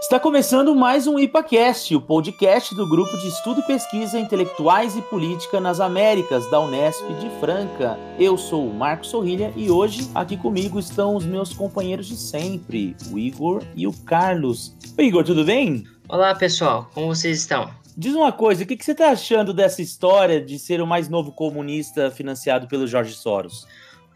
Está começando mais um IPACast, o podcast do Grupo de Estudo e Pesquisa Intelectuais e Política nas Américas, da Unesp de Franca. Eu sou o Marcos Sorrilha e hoje aqui comigo estão os meus companheiros de sempre, o Igor e o Carlos. Igor, tudo bem? Olá, pessoal, como vocês estão? Diz uma coisa, o que, que você está achando dessa história de ser o mais novo comunista financiado pelo Jorge Soros?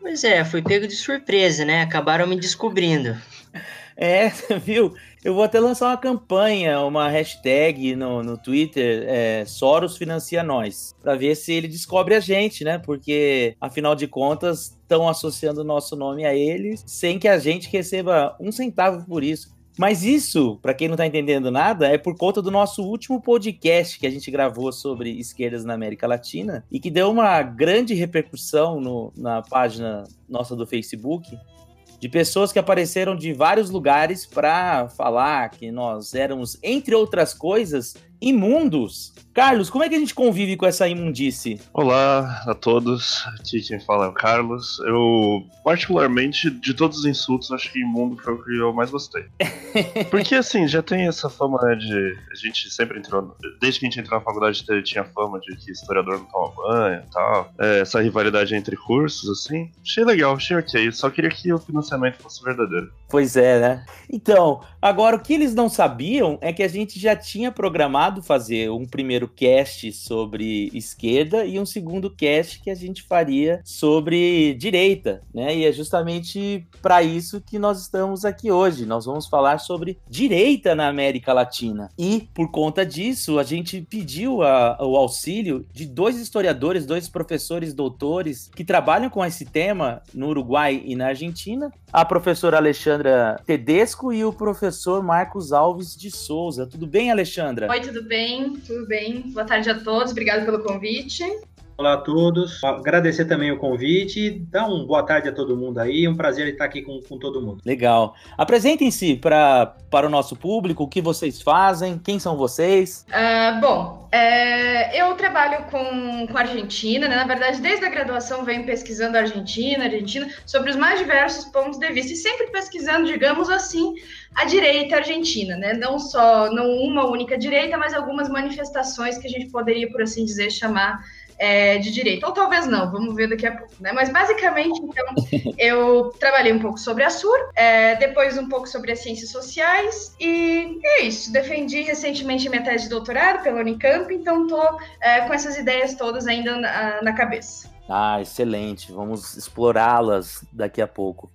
Pois é, fui pego de surpresa, né? Acabaram me descobrindo. É, viu? Eu vou até lançar uma campanha, uma hashtag no, no Twitter, é, Soros financia nós, para ver se ele descobre a gente, né? Porque, afinal de contas, estão associando o nosso nome a eles sem que a gente receba um centavo por isso. Mas isso, para quem não está entendendo nada, é por conta do nosso último podcast que a gente gravou sobre esquerdas na América Latina e que deu uma grande repercussão no, na página nossa do Facebook de pessoas que apareceram de vários lugares para falar que nós éramos, entre outras coisas, imundos. Carlos, como é que a gente convive com essa imundice? Olá a todos, aqui quem fala é o Carlos. Eu, particularmente, de todos os insultos, acho que imundo foi o que eu mais gostei. Porque, assim, já tem essa fama né, de. A gente sempre entrou. Desde que a gente entrou na faculdade, tinha fama de que historiador não toma banho e tal. É, essa rivalidade entre cursos, assim. Achei legal, achei ok. Só queria que o financiamento fosse verdadeiro. Pois é, né? Então, agora o que eles não sabiam é que a gente já tinha programado fazer um primeiro cast sobre esquerda e um segundo cast que a gente faria sobre direita, né? E é justamente para isso que nós estamos aqui hoje. Nós vamos falar sobre direita na América Latina. E por conta disso, a gente pediu a, o auxílio de dois historiadores, dois professores doutores que trabalham com esse tema no Uruguai e na Argentina, a professora Alexandra Tedesco e o professor Marcos Alves de Souza. Tudo bem, Alexandra? Oi, tudo bem? Tudo bem? Boa tarde a todos, obrigado pelo convite. Olá a todos, agradecer também o convite, dar uma boa tarde a todo mundo aí, um prazer estar aqui com, com todo mundo. Legal. Apresentem-se para o nosso público, o que vocês fazem, quem são vocês? Uh, bom, é, eu trabalho com, com a Argentina, né? na verdade, desde a graduação venho pesquisando a Argentina, Argentina, sobre os mais diversos pontos de vista, e sempre pesquisando, digamos assim, a direita argentina, né? Não só, não uma única direita, mas algumas manifestações que a gente poderia, por assim dizer, chamar é, de direita. Ou talvez não, vamos ver daqui a pouco, né? Mas basicamente, então, eu trabalhei um pouco sobre a SUR, é, depois um pouco sobre as ciências sociais, e é isso. Defendi recentemente minha tese de doutorado pela Unicamp, então estou é, com essas ideias todas ainda na, na cabeça. Ah, excelente. Vamos explorá-las daqui a pouco.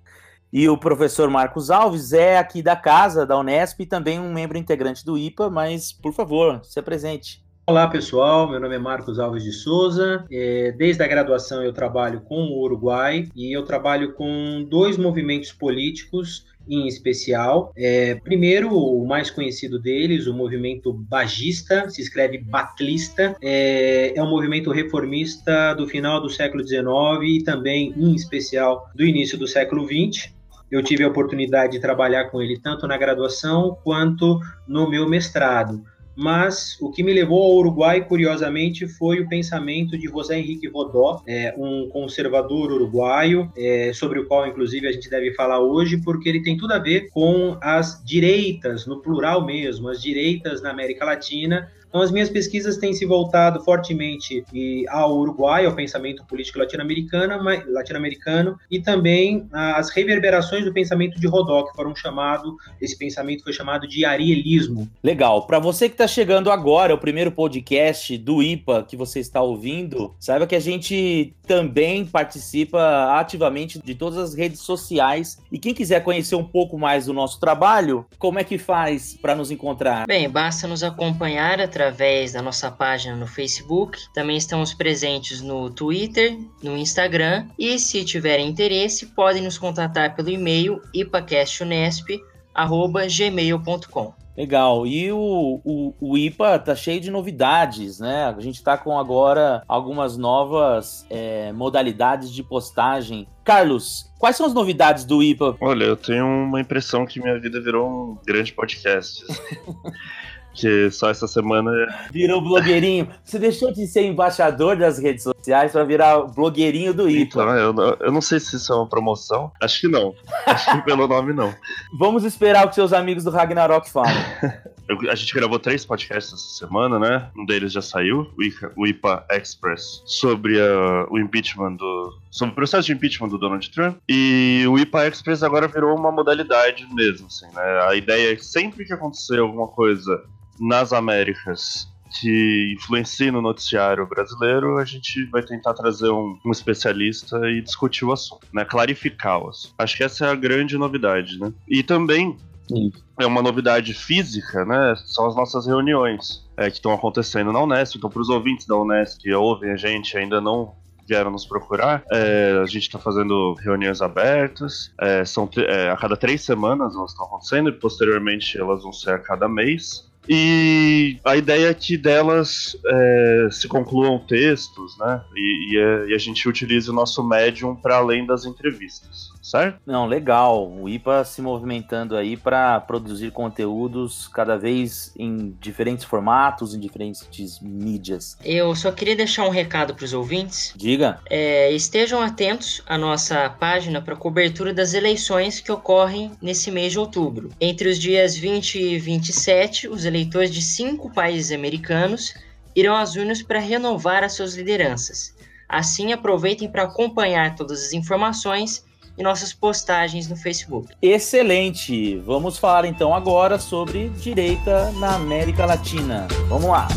E o professor Marcos Alves é aqui da casa, da Unesp, e também um membro integrante do IPA, mas, por favor, se apresente. Olá pessoal, meu nome é Marcos Alves de Souza. É, desde a graduação eu trabalho com o Uruguai e eu trabalho com dois movimentos políticos em especial. É, primeiro, o mais conhecido deles, o movimento bagista, se escreve batlista, é, é um movimento reformista do final do século XIX e também, em especial, do início do século XX. Eu tive a oportunidade de trabalhar com ele tanto na graduação quanto no meu mestrado. Mas o que me levou ao Uruguai, curiosamente, foi o pensamento de José Henrique Rodó, é, um conservador uruguaio, é, sobre o qual, inclusive, a gente deve falar hoje, porque ele tem tudo a ver com as direitas, no plural mesmo, as direitas na América Latina, então, as minhas pesquisas têm se voltado fortemente ao Uruguai, ao pensamento político latino-americano, latino-americano e também as reverberações do pensamento de Rodó, que foram chamado, esse pensamento foi chamado de arielismo. Legal. Para você que está chegando agora, o primeiro podcast do IPA que você está ouvindo, saiba que a gente também participa ativamente de todas as redes sociais. E quem quiser conhecer um pouco mais do nosso trabalho, como é que faz para nos encontrar? Bem, basta nos acompanhar através da nossa página no Facebook. Também estamos presentes no Twitter, no Instagram. E se tiverem interesse, podem nos contatar pelo e-mail ipacastionesp.gmail.com. Legal. E o, o, o, IPA tá cheio de novidades, né? A gente tá com agora algumas novas é, modalidades de postagem. Carlos, quais são as novidades do IPA? Olha, eu tenho uma impressão que minha vida virou um grande podcast. que só essa semana. Virou blogueirinho. Você deixou de ser embaixador das redes sociais para virar blogueirinho do IPA. Então, eu, eu não sei se isso é uma promoção. Acho que não. Acho que pelo nome não. Vamos esperar o que seus amigos do Ragnarok falam. A gente gravou três podcasts essa semana, né? Um deles já saiu, o IPA, o IPA Express, sobre uh, o impeachment do. sobre o processo de impeachment do Donald Trump. E o IPA Express agora virou uma modalidade mesmo, assim, né? A ideia é que sempre que acontecer alguma coisa nas Américas que influencia no noticiário brasileiro, a gente vai tentar trazer um, um, especialista e discutir o assunto, né? Clarificar o assunto. Acho que essa é a grande novidade, né? E também Sim. é uma novidade física, né? São as nossas reuniões é, que estão acontecendo na Unesp. Então, para os ouvintes da Unesp que ouvem a gente ainda não vieram nos procurar. É, a gente está fazendo reuniões abertas, é, são é, a cada três semanas elas estão acontecendo e posteriormente elas vão ser a cada mês. E a ideia é que delas é, se concluam textos, né? E, e, a, e, a, gente utilize o nosso médium para além das entrevistas certo? Não, legal. O IPA se movimentando aí para produzir conteúdos cada vez em diferentes formatos, em diferentes mídias. Eu só queria deixar um recado para os ouvintes. Diga. É, estejam atentos à nossa página para cobertura das eleições que ocorrem nesse mês de outubro. Entre os dias 20 e 27, os eleitores de cinco países americanos irão às urnas para renovar as suas lideranças. Assim, aproveitem para acompanhar todas as informações e nossas postagens no Facebook. Excelente! Vamos falar então agora sobre direita na América Latina. Vamos lá!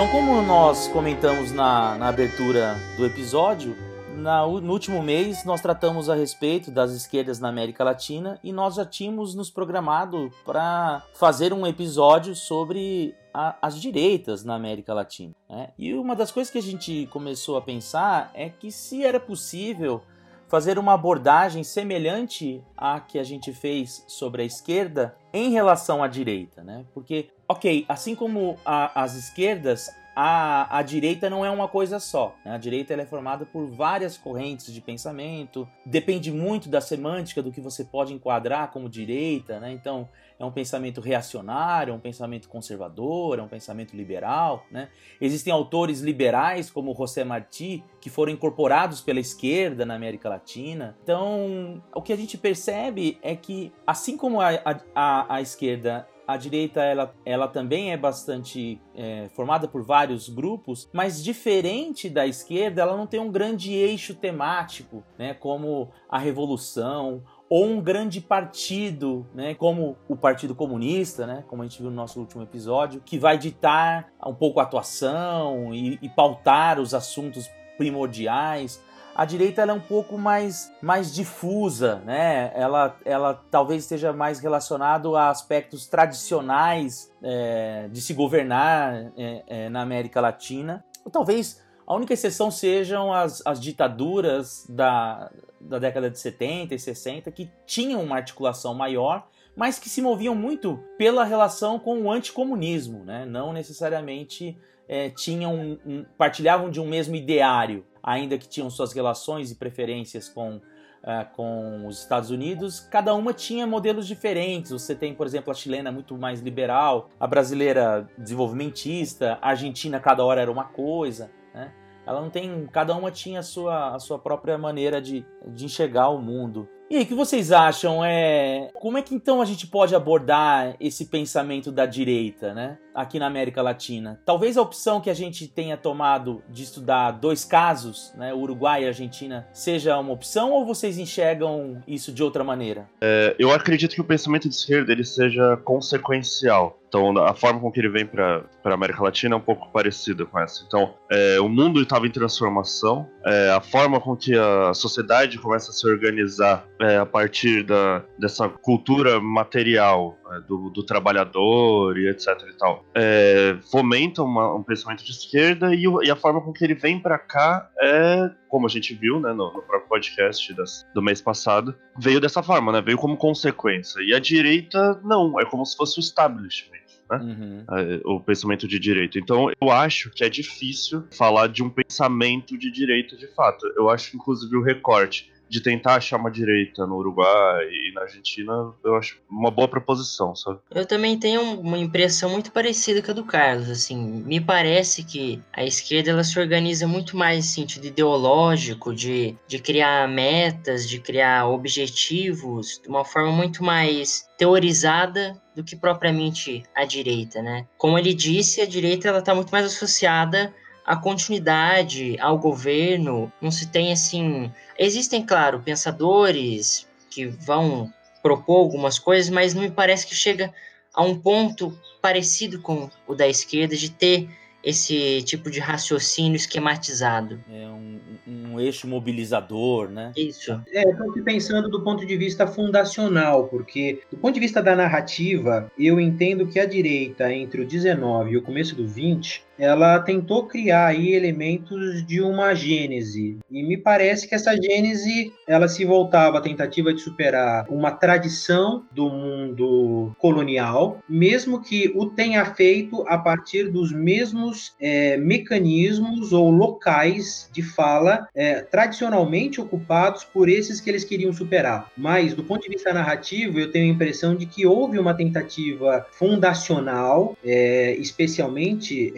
Então como nós comentamos na, na abertura do episódio, na, no último mês nós tratamos a respeito das esquerdas na América Latina e nós já tínhamos nos programado para fazer um episódio sobre a, as direitas na América Latina. Né? E uma das coisas que a gente começou a pensar é que se era possível fazer uma abordagem semelhante à que a gente fez sobre a esquerda em relação à direita, né? Porque ok, assim como a, as esquerdas, a, a direita não é uma coisa só. Né? A direita é formada por várias correntes de pensamento, depende muito da semântica do que você pode enquadrar como direita. Né? Então, é um pensamento reacionário, é um pensamento conservador, é um pensamento liberal. Né? Existem autores liberais, como José Martí, que foram incorporados pela esquerda na América Latina. Então, o que a gente percebe é que, assim como a, a, a esquerda a direita ela, ela também é bastante é, formada por vários grupos, mas diferente da esquerda, ela não tem um grande eixo temático, né, como a revolução ou um grande partido, né, como o Partido Comunista, né, como a gente viu no nosso último episódio, que vai ditar um pouco a atuação e, e pautar os assuntos primordiais a direita é um pouco mais, mais difusa, né? Ela, ela talvez esteja mais relacionado a aspectos tradicionais é, de se governar é, é, na América Latina. Ou talvez a única exceção sejam as, as ditaduras da, da década de 70 e 60 que tinham uma articulação maior, mas que se moviam muito pela relação com o anticomunismo, né? não necessariamente é, tinham um, partilhavam de um mesmo ideário ainda que tinham suas relações e preferências com, uh, com os Estados Unidos, cada uma tinha modelos diferentes. Você tem, por exemplo, a chilena muito mais liberal, a brasileira desenvolvimentista, a argentina cada hora era uma coisa, né? Ela não tem, cada uma tinha a sua, a sua própria maneira de, de enxergar o mundo. E aí, o que vocês acham? É como é que então a gente pode abordar esse pensamento da direita, né? Aqui na América Latina. Talvez a opção que a gente tenha tomado de estudar dois casos, né, Uruguai e Argentina, seja uma opção ou vocês enxergam isso de outra maneira? É, eu acredito que o pensamento de esquerda ele seja consequencial. Então, a forma com que ele vem para a América Latina é um pouco parecida com essa. Então, é, o mundo estava em transformação, é, a forma com que a sociedade começa a se organizar é, a partir da, dessa cultura material é, do, do, trabalhador e etc e tal, é, fomenta uma, um pensamento de esquerda e, e, a forma com que ele vem para cá é, como a gente viu né, no, no próprio podcast das, do mês passado, veio dessa forma, né? Veio como consequência. E a direita, não, é como se fosse o establishment. Né? Uhum. É, o pensamento de direito. Então, eu acho que é difícil falar de um pensamento de direita de fato. Eu acho, inclusive, o recorte de tentar achar uma direita no Uruguai e na Argentina, eu acho uma boa proposição, sabe? Eu também tenho uma impressão muito parecida com a do Carlos, assim, me parece que a esquerda ela se organiza muito mais em sentido ideológico, de, de criar metas, de criar objetivos, de uma forma muito mais teorizada do que propriamente a direita, né? Como ele disse, a direita ela está muito mais associada à continuidade, ao governo, não se tem assim Existem, claro, pensadores que vão propor algumas coisas, mas não me parece que chega a um ponto parecido com o da esquerda de ter esse tipo de raciocínio esquematizado. É um, um eixo mobilizador, né? Isso. É, eu estou pensando do ponto de vista fundacional, porque do ponto de vista da narrativa, eu entendo que a direita, entre o 19 e o começo do 20, ela tentou criar aí elementos de uma gênese. E me parece que essa gênese ela se voltava à tentativa de superar uma tradição do mundo colonial, mesmo que o tenha feito a partir dos mesmos é, mecanismos ou locais de fala é, tradicionalmente ocupados por esses que eles queriam superar. Mas, do ponto de vista narrativo, eu tenho a impressão de que houve uma tentativa fundacional, é, especialmente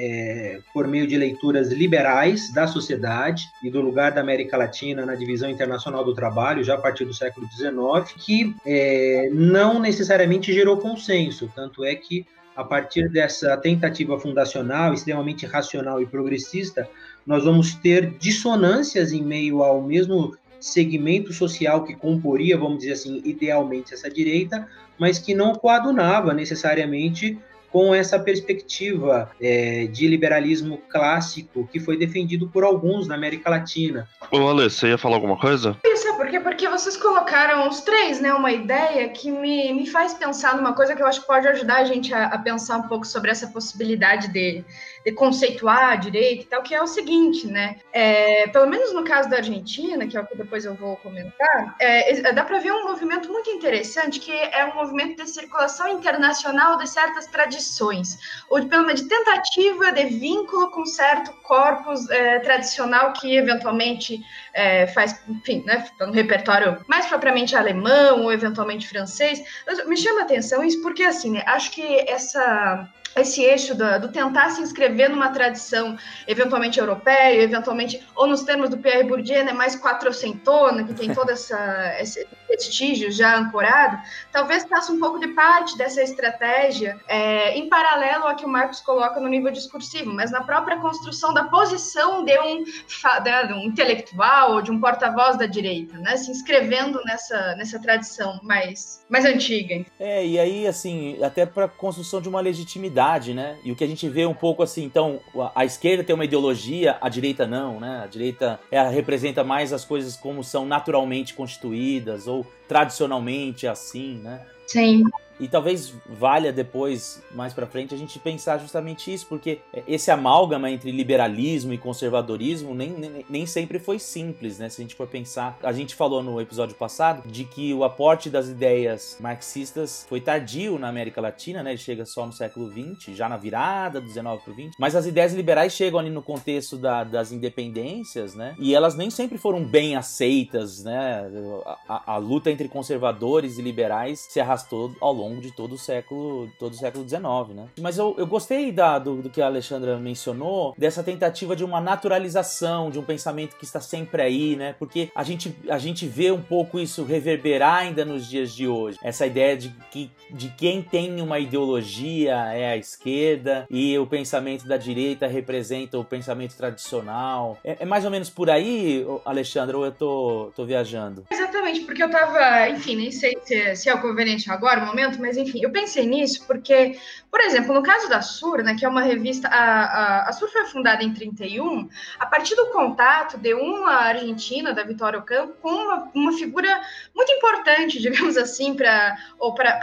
por meio de leituras liberais da sociedade e do lugar da América Latina na divisão internacional do trabalho, já a partir do século XIX, que é, não necessariamente gerou consenso. Tanto é que, a partir dessa tentativa fundacional, extremamente racional e progressista, nós vamos ter dissonâncias em meio ao mesmo segmento social que comporia, vamos dizer assim, idealmente essa direita, mas que não coadunava necessariamente com essa perspectiva é, de liberalismo clássico que foi defendido por alguns na América Latina. Ô, Ale, você ia falar alguma coisa? Isso, é porque, porque vocês colocaram os três, né, uma ideia que me, me faz pensar numa coisa que eu acho que pode ajudar a gente a, a pensar um pouco sobre essa possibilidade de, de conceituar direito e tal, que é o seguinte, né, é, pelo menos no caso da Argentina, que é o que depois eu vou comentar, é, dá para ver um movimento muito interessante, que é um movimento de circulação internacional de certas tradições tradições, ou de, pelo menos de tentativa de vínculo com certo corpus é, tradicional que eventualmente é, faz, enfim, né, no repertório mais propriamente alemão ou eventualmente francês. Me chama a atenção isso porque, assim, né, acho que essa esse eixo do, do, tentar se inscrever numa tradição eventualmente europeia, eventualmente, ou nos termos do Pierre Bourdieu, né, mais quatrocentona, que tem todo essa, esse prestígio já ancorado, talvez faça um pouco de parte dessa estratégia é, em paralelo ao que o Marcos coloca no nível discursivo, mas na própria construção da posição de um, de um intelectual ou de um porta-voz da direita, né, se inscrevendo nessa, nessa tradição mais, mais antiga. É, e aí, assim, até para construção de uma legitimidade né? E o que a gente vê um pouco assim, então, a, a esquerda tem uma ideologia, a direita não, né? A direita ela representa mais as coisas como são naturalmente constituídas ou tradicionalmente assim, né? Sim. E talvez valha depois, mais para frente, a gente pensar justamente isso, porque esse amálgama entre liberalismo e conservadorismo nem, nem, nem, sempre foi simples, né? Se a gente for pensar, a gente falou no episódio passado de que o aporte das ideias marxistas foi tardio na América Latina, né? Ele chega só no século XX, já na virada do 19 para o 20. Mas as ideias liberais chegam ali no contexto da, das independências, né? E elas nem sempre foram bem aceitas, né? A, a, a luta entre conservadores e liberais se arrastou ao longo longo de todo o século, todo o século XIX, né? Mas eu, eu gostei da, do, do que a Alexandra mencionou, dessa tentativa de uma naturalização, de um pensamento que está sempre aí, né? Porque a gente, a gente vê um pouco isso reverberar ainda nos dias de hoje. Essa ideia de que de quem tem uma ideologia é a esquerda e o pensamento da direita representa o pensamento tradicional. É, é mais ou menos por aí, Alexandra, ou eu tô, tô viajando? Exatamente, porque eu tava, enfim, nem sei se, se é o conveniente agora, o momento, mas enfim, eu pensei nisso porque, por exemplo, no caso da Sur, né, que é uma revista, a, a, a Sur foi fundada em 31, a partir do contato de uma argentina, da Vitória Ocampo, com uma, uma figura muito importante, digamos assim, para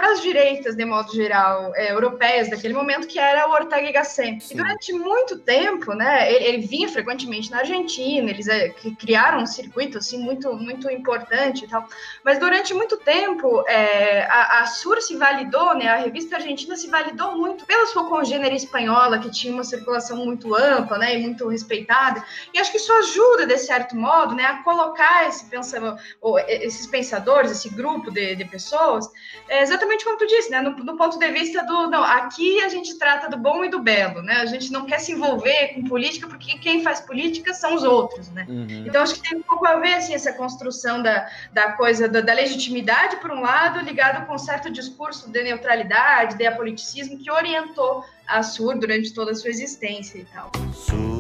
as direitas, de modo geral, é, europeias daquele momento, que era o Ortega y Gasset. E durante muito tempo, né, ele, ele vinha frequentemente na Argentina, eles é, criaram um circuito assim muito muito importante e tal. Mas durante muito tempo é, a, a Sur se validou, né, a revista argentina se validou muito pela sua congênere espanhola que tinha uma circulação muito ampla, né, e muito respeitada. E acho que isso ajuda de certo modo, né, a colocar esse pensamento, esses pensadores, esse grupo de, de pessoas, é exatamente como tu disse, né, no, no ponto de vista do não, aqui a gente trata do bom e do belo, né? A gente não quer se envolver com política porque quem faz política são os outros, né? Uhum. Então acho que tem um pouco a ver assim, essa construção da, da coisa da, da, legitimidade, por um lado, ligado com um certo discurso de neutralidade, de apoliticismo que orientou a Sur durante toda a sua existência e tal. Sur,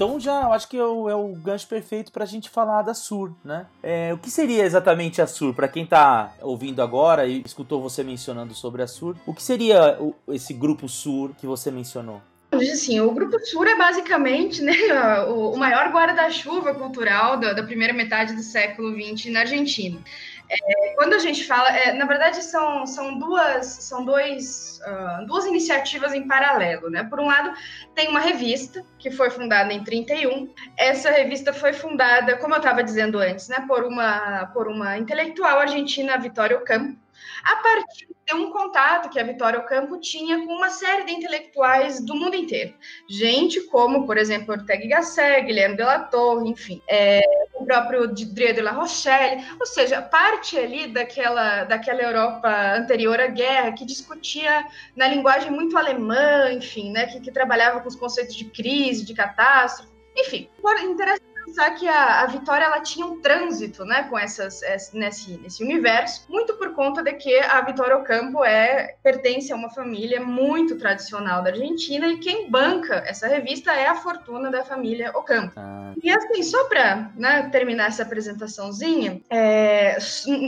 Então já eu acho que é o, é o gancho perfeito para a gente falar da Sur, né? É, o que seria exatamente a Sur? Para quem está ouvindo agora e escutou você mencionando sobre a Sur, o que seria o, esse grupo Sur que você mencionou? Assim, o Grupo Sur é basicamente né, o, maior guarda-chuva cultural da, da, primeira metade do século XX na Argentina. É, quando a gente fala, é, na verdade são, são duas, são dois, uh, duas iniciativas em paralelo, né? Por um lado, tem uma revista que foi fundada em 31. Essa revista foi fundada, como eu estava dizendo antes, né, por uma por uma intelectual argentina, Vitória Ocampo, a partir de um contato que a Vitória Ocampo tinha com uma série de intelectuais do mundo inteiro. Gente como, por exemplo, Ortega Gasset, Guilherme de la Torre, enfim, é, o próprio Drie de la Rochelle, ou seja, parte ali daquela, daquela Europa anterior à guerra, que discutia na linguagem muito alemã, enfim, né, que, que trabalhava com os conceitos de crise, de catástrofe, enfim, interessante pensar que a, a Vitória ela tinha um trânsito, né, com essas nesse, nesse universo, muito por conta de que a Vitória Ocampo é pertence a uma família muito tradicional da Argentina e quem banca essa revista é a fortuna da família Ocampo. Ah. E assim, só para né, terminar essa apresentaçãozinha, é,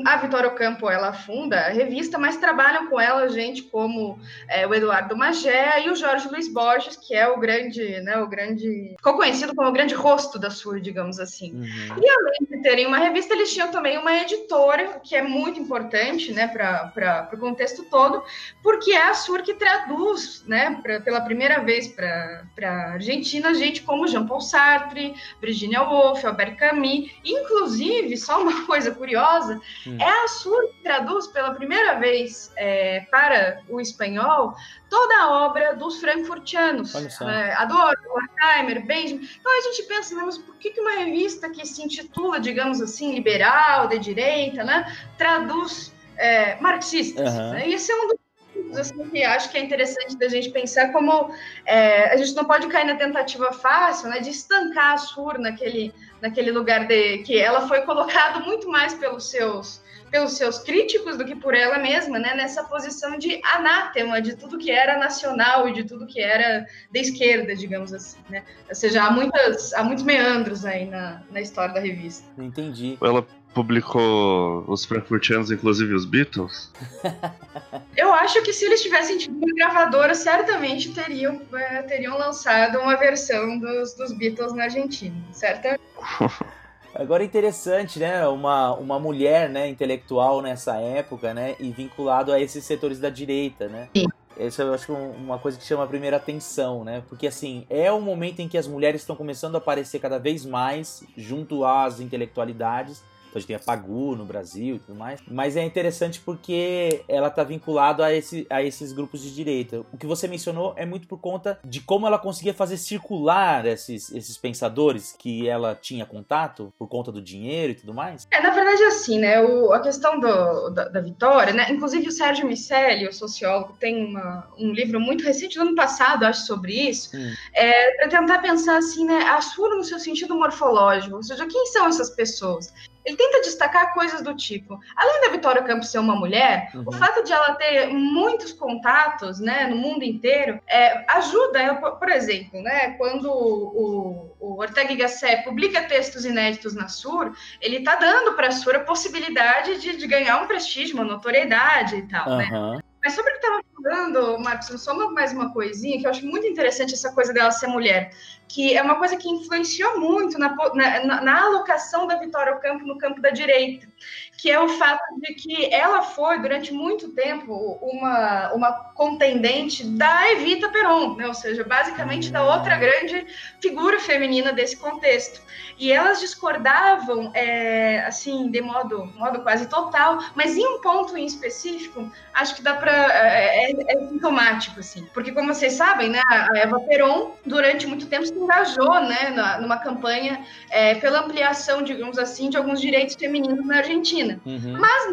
a Vitória Ocampo ela funda a revista, mas trabalham com ela gente como é, o Eduardo Magé e o Jorge Luiz Borges, que é o grande, né, o grande, ficou conhecido como o grande rosto da sua digamos assim. Uhum. E além de terem uma revista, eles tinham também uma editora, que é muito importante, né, para o contexto todo, porque é a Sur que traduz, né, pra, pela primeira vez para a Argentina, gente como Jean-Paul Sartre, Virginia Woolf, Albert Camus, inclusive, só uma coisa curiosa, uhum. é a Sur que traduz pela primeira vez é, para o espanhol toda a obra dos frankfurtianos. É, adoro, Horkheimer, Benjamin. Então a gente pensa, né, mas por que uma revista que se intitula, digamos assim, liberal, de direita, né, traduz é, marxistas? Uhum. Né? E esse é um dos assim, que acho que é interessante da gente pensar como é, a gente não pode cair na tentativa fácil né, de estancar a Sur naquele, naquele lugar de que ela foi colocada muito mais pelos seus pelos seus críticos do que por ela mesma, né, nessa posição de anátema de tudo que era nacional e de tudo que era da esquerda, digamos assim, né? Ou seja, há, muitas, há muitos meandros aí na, na história da revista. Entendi. Ela publicou os Frankfurtianos, inclusive os Beatles? Eu acho que se eles tivessem tido uma gravadora, certamente teriam, é, teriam lançado uma versão dos, dos Beatles na Argentina, certo? Agora é interessante, né? Uma, uma mulher, né, intelectual nessa época, né? E vinculado a esses setores da direita, né? Sim. Essa eu acho uma coisa que chama a primeira atenção, né? Porque assim, é um momento em que as mulheres estão começando a aparecer cada vez mais junto às intelectualidades então a gente tem a Pagu no Brasil e tudo mais. Mas é interessante porque ela está vinculada a, esse, a esses grupos de direita. O que você mencionou é muito por conta de como ela conseguia fazer circular esses, esses pensadores que ela tinha contato por conta do dinheiro e tudo mais. É, na verdade, assim, né? O, a questão do, da, da, vitória, né? Inclusive o Sérgio Micelli, o sociólogo, tem uma, um livro muito recente, do ano passado, acho, sobre isso, hum. é, para tentar pensar assim, né? A sua no seu sentido morfológico, ou seja, quem são essas pessoas? Ele tenta destacar coisas do tipo, além da Vitória Campos ser uma mulher, uhum. o fato de ela ter muitos contatos, né, no mundo inteiro, é, ajuda, por exemplo, né, quando o, o Ortega y Gasset publica textos inéditos na Sur, ele está dando para a Sur a possibilidade de, de, ganhar um prestígio, uma notoriedade e tal, uhum. né? Mas sobre o que estava falando, Marcos, só mais uma coisinha que eu acho muito interessante essa coisa dela ser mulher que é uma coisa que influenciou muito na, na, na alocação da Vitória ao campo no campo da direita, que é o fato de que ela foi, durante muito tempo, uma, uma contendente da Evita Peron, né? ou seja, basicamente da outra grande figura feminina desse contexto. E elas discordavam, é, assim, de modo, modo quase total, mas em um ponto em específico, acho que dá para. É, é, é sintomático, assim, porque, como vocês sabem, né, a Eva Peron, durante muito tempo, se engajou né, na, numa campanha é, pela ampliação, digamos assim, de alguns direitos femininos na Argentina. Uhum. Mas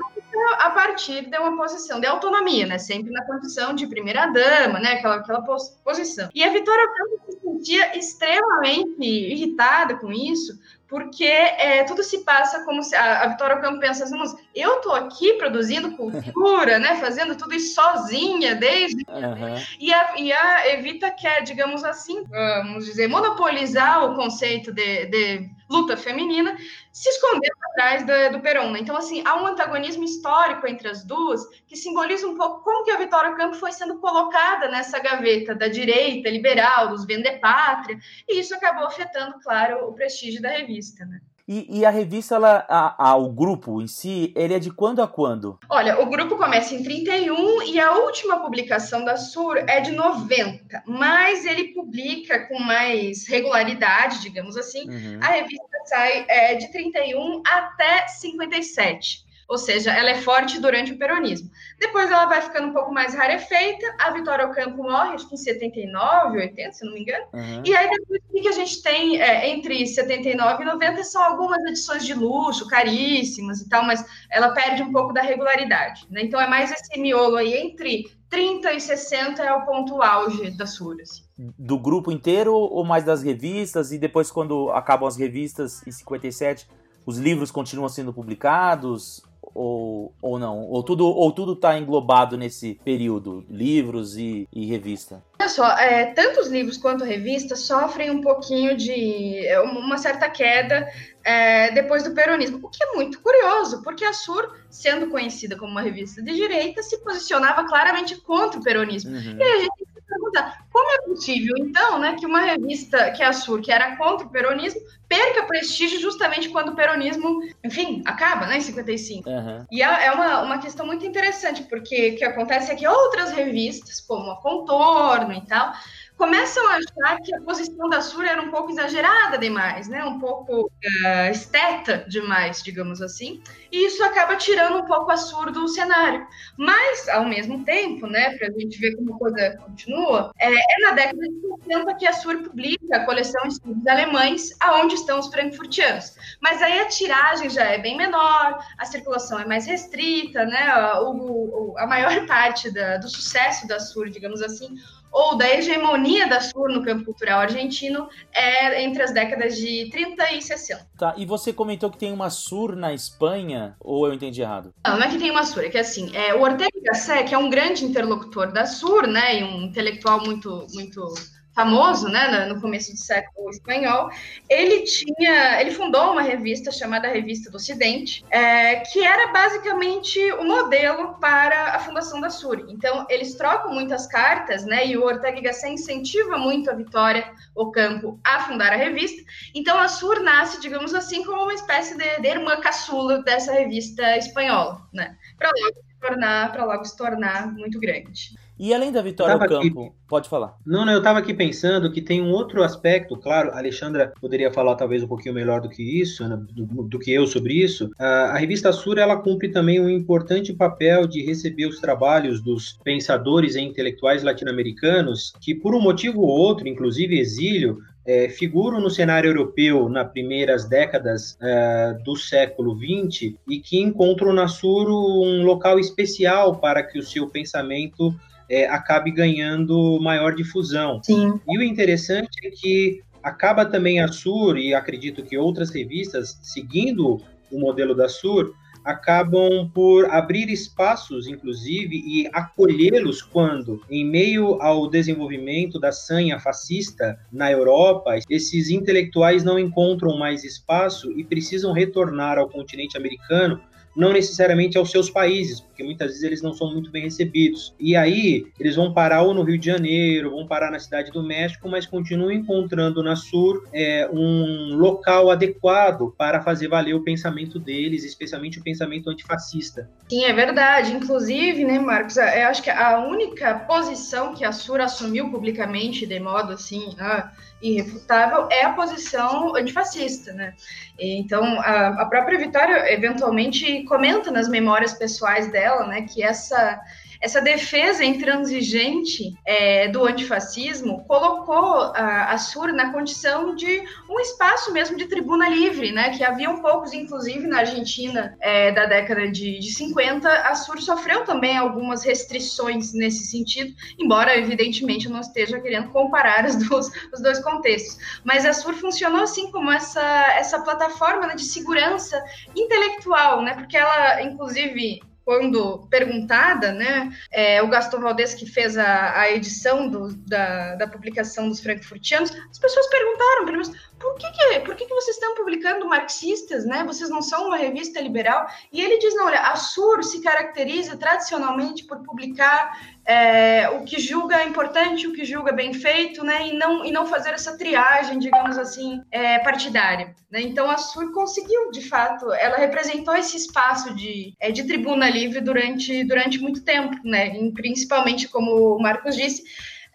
a partir de uma posição de autonomia, né? Sempre na condição de primeira-dama, né? Aquela, aquela posição. E a Vitória Campos se sentia extremamente irritada com isso, porque é, tudo se passa como se a, a Vitória Ocampo pensa assim, eu tô aqui produzindo cultura, né, fazendo tudo isso sozinha desde uhum. e, a, e a Evita quer, digamos assim, vamos dizer, monopolizar o conceito de, de luta feminina, se escondendo atrás do, do Perón. Né? Então, assim, há um antagonismo histórico entre as duas que simboliza um pouco como que a Vitória Campo foi sendo colocada nessa gaveta da direita liberal, dos vender-pátria, e isso acabou afetando, claro, o prestígio da revista, né? E, e, a revista, ela, a, a, o grupo em si, ele é de quando a quando? Olha, o grupo começa em 31 e a última publicação da Sur é de 90, mas ele publica com mais regularidade, digamos assim. Uhum. A revista sai é, de 31 até 57 ou seja, ela é forte durante o peronismo. Depois ela vai ficando um pouco mais rarefeita, a Vitória Ocampo morre, acho que em 79, 80, se não me engano, uhum. e aí depois o que a gente tem é, entre 79 e 90 são algumas edições de luxo, caríssimas e tal, mas ela perde um pouco da regularidade, né? Então é mais esse miolo aí entre 30 e 60 é o ponto auge da Sur. Assim. Do grupo inteiro ou mais das revistas? E depois, quando acabam as revistas, em 57, os livros continuam sendo publicados? Ou, ou não? Ou tudo ou tudo está englobado nesse período, livros e, e revista? Olha só, é, tanto os livros quanto a revista sofrem um pouquinho de é, uma certa queda é, depois do peronismo, o que é muito curioso, porque a Sur, sendo conhecida como uma revista de direita, se posicionava claramente contra o peronismo. Uhum. E aí a gente perguntar como é possível, então, né, que uma revista que é a Sur, que era contra o peronismo, perca prestígio justamente quando o peronismo, enfim, acaba, né, em 55. Uhum. E é, é uma, uma questão muito interessante, porque o que acontece é que outras revistas, como a Contorno e tal, começam a achar que a posição da Sur era um pouco exagerada demais, né? Um pouco uh, esteta demais, digamos assim. E isso acaba tirando um pouco a Sur do cenário. Mas, ao mesmo tempo, né, para a gente ver como a coisa continua, é, é, na década de 60 que a Sur publica a coleção Estudos Alemães, aonde estão os frankfurtianos. Mas aí a tiragem já é bem menor, a circulação é mais restrita, né? O, o, a maior parte da, do sucesso da Sur, digamos assim, ou da hegemonia da Sur no campo cultural argentino é entre as décadas de 30 e 60. Tá, e você comentou que tem uma Sur na Espanha, ou eu entendi errado? Não, não é que tem uma Sur, é que assim, é, o Ortega Gasset, que é um grande interlocutor da Sur, né, e um intelectual muito, muito famoso, né, no começo do século espanhol, ele tinha, ele fundou uma revista chamada Revista do Ocidente, é, que era basicamente o modelo para a fundação da SURI. Então, eles trocam muitas cartas, né, e o Ortega Gasset incentiva muito a Vitória Ocampo a fundar a revista. Então, a SUR nasce, digamos assim, como uma espécie de, de irmã caçula dessa revista espanhola, né, para logo se tornar, para logo se tornar muito grande. E além da Vitória ao campo, aqui... pode falar. Não, não, eu estava aqui pensando que tem um outro aspecto, claro, a Alexandra poderia falar talvez um pouquinho melhor do que isso, né, do, do, que eu sobre isso. A, a revista Sur, ela cumpre também um importante papel de receber os trabalhos dos pensadores e intelectuais latino-americanos que, por um motivo ou outro, inclusive exílio, é, figuram no cenário europeu nas primeiras décadas é, do século XX e que encontram na Sur um local especial para que o seu pensamento é, acabe ganhando maior difusão. Sim. E o interessante é que acaba também a Sur, e acredito que outras revistas, seguindo o modelo da Sur, acabam por abrir espaços, inclusive, e acolhê-los quando, em meio ao desenvolvimento da sanha fascista na Europa, esses intelectuais não encontram mais espaço e precisam retornar ao continente americano não necessariamente aos seus países, porque muitas vezes eles não são muito bem recebidos. E aí eles vão parar ou no Rio de Janeiro, vão parar na cidade do México, mas continuam encontrando na Sur é, um local adequado para fazer valer o pensamento deles, especialmente o pensamento antifascista. Sim, é verdade. Inclusive, né, Marcos, eu acho que a única posição que a Sur assumiu publicamente de modo assim. Ah, irrefutável é a posição antifascista, né? Então, a, a própria Vitória eventualmente comenta nas memórias pessoais dela, né, que essa essa defesa intransigente é, do antifascismo colocou a, a, SUR na condição de um espaço mesmo de tribuna livre, né? Que haviam poucos, inclusive na Argentina é, da década de, de 50, a SUR sofreu também algumas restrições nesse sentido, embora, evidentemente, eu não esteja querendo comparar os dois, os dois contextos. Mas a SUR funcionou assim como essa, essa plataforma né, de segurança intelectual, né? Porque ela, inclusive, quando perguntada, né, é, o Gaston Valdez, que fez a, a edição do, da, da publicação dos Frankfurtianos, as pessoas perguntaram para por que, que, por que, que vocês estão publicando marxistas, né? Vocês não são uma revista liberal? E ele diz, não, olha, a SUR se caracteriza tradicionalmente por publicar é, o que julga importante, o que julga bem feito, né? E não, e não fazer essa triagem, digamos assim, é, partidária. Né? Então a SUR conseguiu, de fato, ela representou esse espaço de, é, de tribuna livre durante, durante muito tempo, né? E principalmente, como o Marcos disse,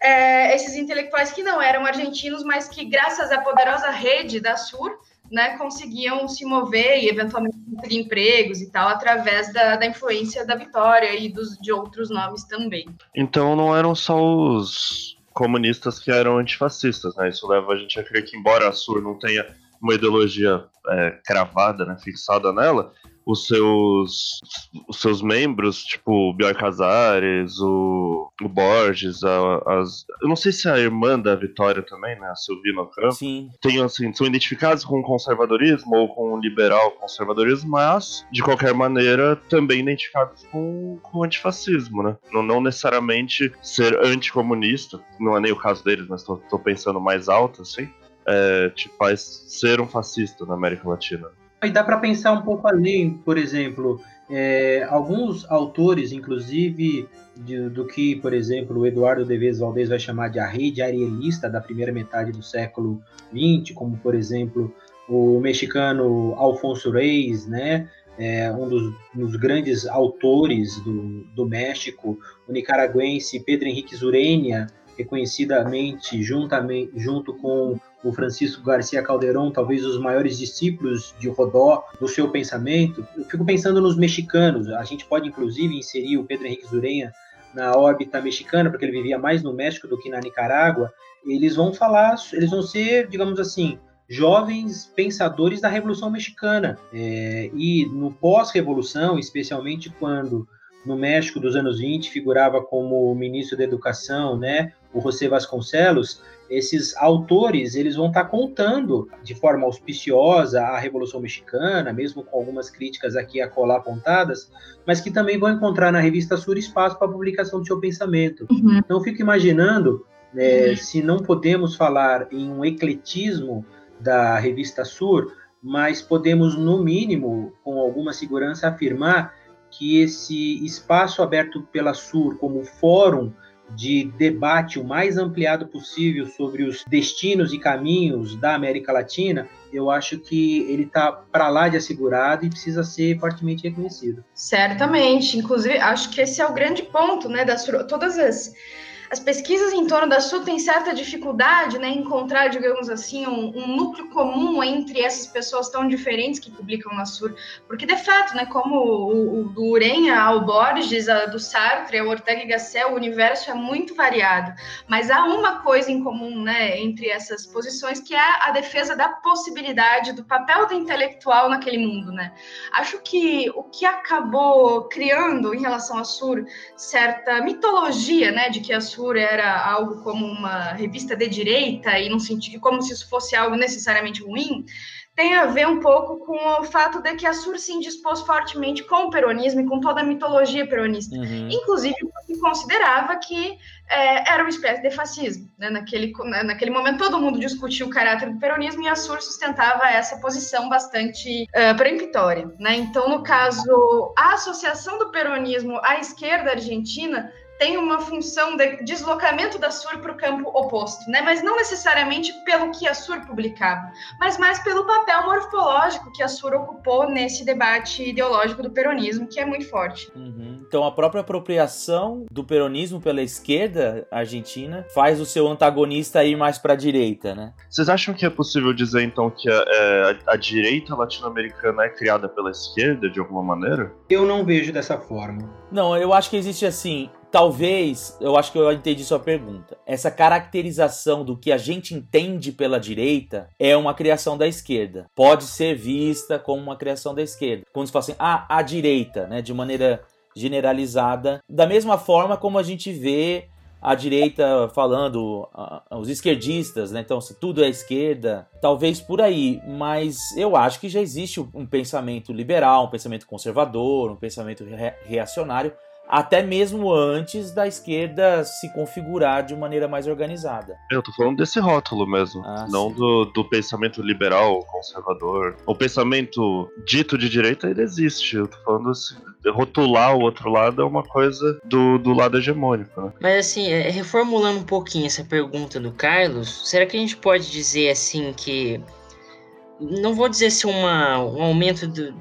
é, esses intelectuais que não eram argentinos, mas que, graças à poderosa rede da SUR, né, conseguiam se mover e eventualmente conseguir empregos e tal, através da, da influência da Vitória e dos, de outros nomes também. Então não eram só os comunistas que eram antifascistas, né? Isso leva a gente a crer que, embora a SUR não tenha uma ideologia é, cravada, né, fixada nela, os seus os seus membros, tipo o Bioy Casares, o, o Borges, a, as. Eu não sei se a irmã da Vitória também, né? A Silvina Campo. Sim. Tem, assim, são identificados com o conservadorismo ou com o liberal conservadorismo, mas, de qualquer maneira, também identificados com, com o antifascismo, né? Não, não necessariamente ser anticomunista, não é nem o caso deles, mas tô, tô pensando mais alto, assim. É, te faz ser um fascista na América Latina. E dá para pensar um pouco além, por exemplo, é, alguns autores, inclusive de, do que, por exemplo, o Eduardo Deves Valdez vai chamar de a rede arielista da primeira metade do século XX, como, por exemplo, o mexicano Alfonso Reis, né? É, um dos, dos, grandes autores do, do México, o nicaragüense Pedro Henrique Zurenia, reconhecidamente juntamente, junto com o Francisco Garcia Calderon, talvez os maiores discípulos de Rodó, do seu pensamento. Eu fico pensando nos mexicanos, a gente pode inclusive inserir o Pedro Henrique Zurenha na órbita mexicana, porque ele vivia mais no México do que na Nicarágua. Eles vão falar, eles vão ser, digamos assim, jovens pensadores da Revolução Mexicana. É, e no pós-revolução, especialmente quando no México dos anos 20 figurava como ministro da Educação, né, o José Vasconcelos, esses autores eles vão estar contando de forma auspiciosa a Revolução Mexicana, mesmo com algumas críticas aqui a colar apontadas, mas que também vão encontrar na revista Sur espaço para a publicação do seu pensamento. Uhum. Então, fico imaginando é, uhum. se não podemos falar em um ecletismo da revista Sur, mas podemos, no mínimo, com alguma segurança, afirmar que esse espaço aberto pela Sur como fórum de debate o mais ampliado possível sobre os destinos e caminhos da América Latina, eu acho que ele está para lá de assegurado e precisa ser fortemente reconhecido. Certamente, inclusive acho que esse é o grande ponto, né, das todas as as pesquisas em torno da Sul têm certa dificuldade né, em encontrar, digamos assim, um, um, núcleo comum entre essas pessoas tão diferentes que publicam na Sur, porque de fato, né, como o, o do Urenha ao Borges, a, do Sartre, ao Ortega y Gasset, o universo é muito variado, mas há uma coisa em comum né, entre essas posições que é a defesa da possibilidade do papel do intelectual naquele mundo. Né? Acho que o que acabou criando em relação à Sur certa mitologia né, de que a Sur era algo como uma revista de direita e não senti como se isso fosse algo necessariamente ruim, tem a ver um pouco com o fato de que a Sur se indispôs fortemente com o peronismo e com toda a mitologia peronista. Uhum. Inclusive, porque considerava que é, era uma espécie de fascismo. Né? Naquele, né, naquele momento, todo mundo discutia o caráter do peronismo e a Sur sustentava essa posição bastante uh, peremptória. Né? Então, no caso, a associação do peronismo à esquerda argentina tem uma função de deslocamento da SUR para o campo oposto, né? Mas não necessariamente pelo que a SUR publicava, mas mais pelo papel morfológico que a SUR ocupou nesse debate ideológico do peronismo, que é muito forte. Uhum. Então a própria apropriação do peronismo pela esquerda argentina faz o seu antagonista ir mais para a direita, né? Vocês acham que é possível dizer então que a, é, a direita latino-americana é criada pela esquerda de alguma maneira? Eu não vejo dessa forma. Não, eu acho que existe assim talvez, eu acho que eu entendi sua pergunta. Essa caracterização do que a gente entende pela direita é uma criação da esquerda. Pode ser vista como uma criação da esquerda. Quando se fala assim, ah, a direita, né, de maneira generalizada, da mesma forma como a gente vê a direita falando, os esquerdistas, né? Então, se tudo é esquerda, talvez por aí. Mas eu acho que já existe um pensamento liberal, um pensamento conservador, um pensamento reacionário até mesmo antes da esquerda se configurar de maneira mais organizada. Eu tô falando desse rótulo mesmo, ah, não do, do, pensamento liberal, conservador. O pensamento dito de direita, ele existe. Eu tô falando assim, rotular o outro lado é uma coisa do, do lado hegemônico. Né? Mas assim, é, reformulando um pouquinho essa pergunta do Carlos, será que a gente pode dizer assim que não vou dizer se uma, um aumento de,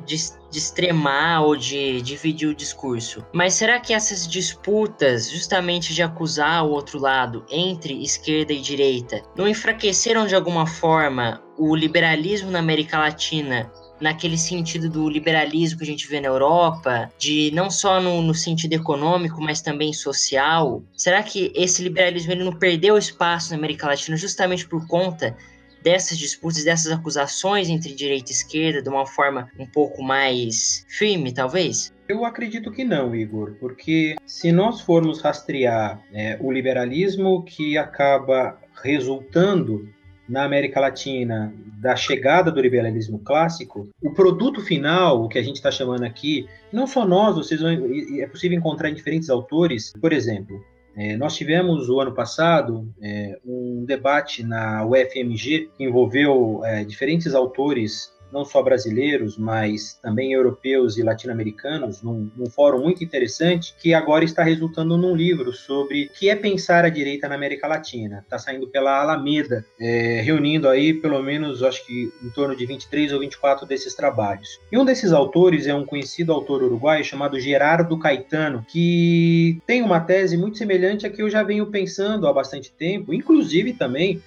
de, extremar ou de dividir o discurso, mas será que essas disputas, justamente de acusar o outro lado entre esquerda e direita, não enfraqueceram de alguma forma o liberalismo na América Latina naquele sentido do liberalismo que a gente vê na Europa, de não só no, no, sentido econômico, mas também social? Será que esse liberalismo ele não perdeu espaço na América Latina justamente por conta dessas disputas, dessas acusações entre direita e esquerda de uma forma um pouco mais firme, talvez? Eu acredito que não, Igor, porque se nós formos rastrear é, o liberalismo que acaba resultando na América Latina da chegada do liberalismo clássico, o produto final, o que a gente está chamando aqui, não só nós, vocês vão, é possível encontrar em diferentes autores, por exemplo, é, nós tivemos o ano passado é, um debate na UFMG que envolveu é, diferentes autores não só brasileiros, mas também europeus e latino-americanos, num, num, fórum muito interessante, que agora está resultando num livro sobre o que é pensar a direita na América Latina. Está saindo pela Alameda, é, reunindo aí pelo menos, acho que em torno de 23 ou 24 desses trabalhos. E um desses autores é um conhecido autor uruguaio chamado Gerardo Caetano, que tem uma tese muito semelhante a que eu já venho pensando há bastante tempo, inclusive também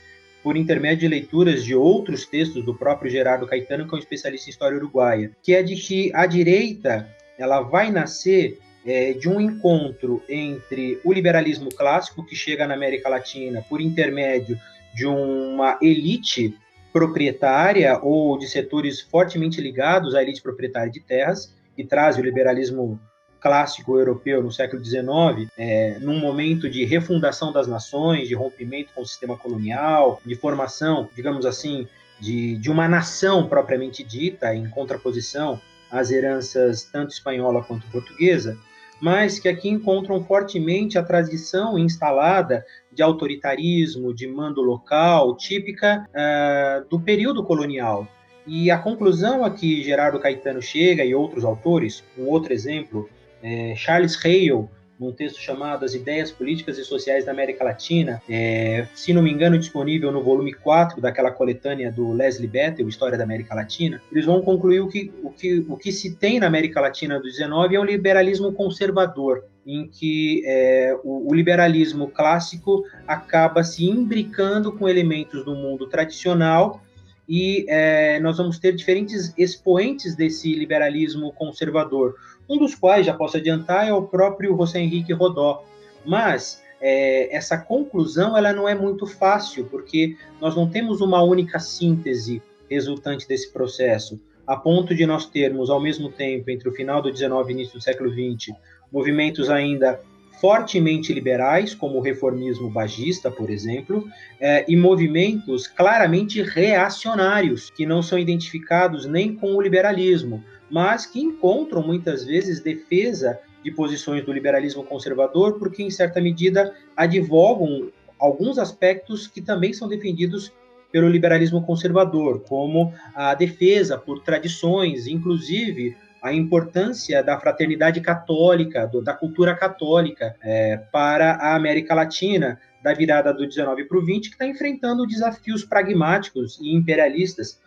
por intermédio de leituras de outros textos do próprio Gerardo Caetano, que é um especialista em história uruguaia, que é de que a direita ela vai nascer é, de um encontro entre o liberalismo clássico, que chega na América Latina por intermédio de uma elite proprietária ou de setores fortemente ligados à elite proprietária de terras, que traz o liberalismo clássico europeu no século XIX, é, num momento de refundação das nações, de rompimento com o sistema colonial, de formação, digamos assim, de, de uma nação propriamente dita, em contraposição às heranças tanto espanhola quanto portuguesa, mas que aqui encontram fortemente a tradição instalada de autoritarismo, de mando local, típica uh, do período colonial. E a conclusão a que Gerardo Caetano chega e outros autores, um outro exemplo é, Charles Hale, num texto chamado As Ideias Políticas e Sociais da América Latina, é, se não me engano, disponível no volume 4 daquela coletânea do Leslie Bettel, História da América Latina, eles vão concluir o que, o que, o que se tem na América Latina do 19 é um liberalismo conservador, em que é, o, o, liberalismo clássico acaba se imbricando com elementos do mundo tradicional e é, nós vamos ter diferentes expoentes desse liberalismo conservador um dos quais, já posso adiantar, é o próprio José Henrique Rodó. Mas é, essa conclusão ela não é muito fácil, porque nós não temos uma única síntese resultante desse processo, a ponto de nós termos, ao mesmo tempo, entre o final do 19 e início do século 20, movimentos ainda fortemente liberais, como o reformismo bagista, por exemplo, é, e movimentos claramente reacionários, que não são identificados nem com o liberalismo, mas que encontram muitas vezes defesa de posições do liberalismo conservador, porque em certa medida advogam alguns aspectos que também são defendidos pelo liberalismo conservador, como a defesa por tradições, inclusive a importância da fraternidade católica, do, da cultura católica é, para a América Latina, da virada do 19 para o 20, que está enfrentando desafios pragmáticos e imperialistas,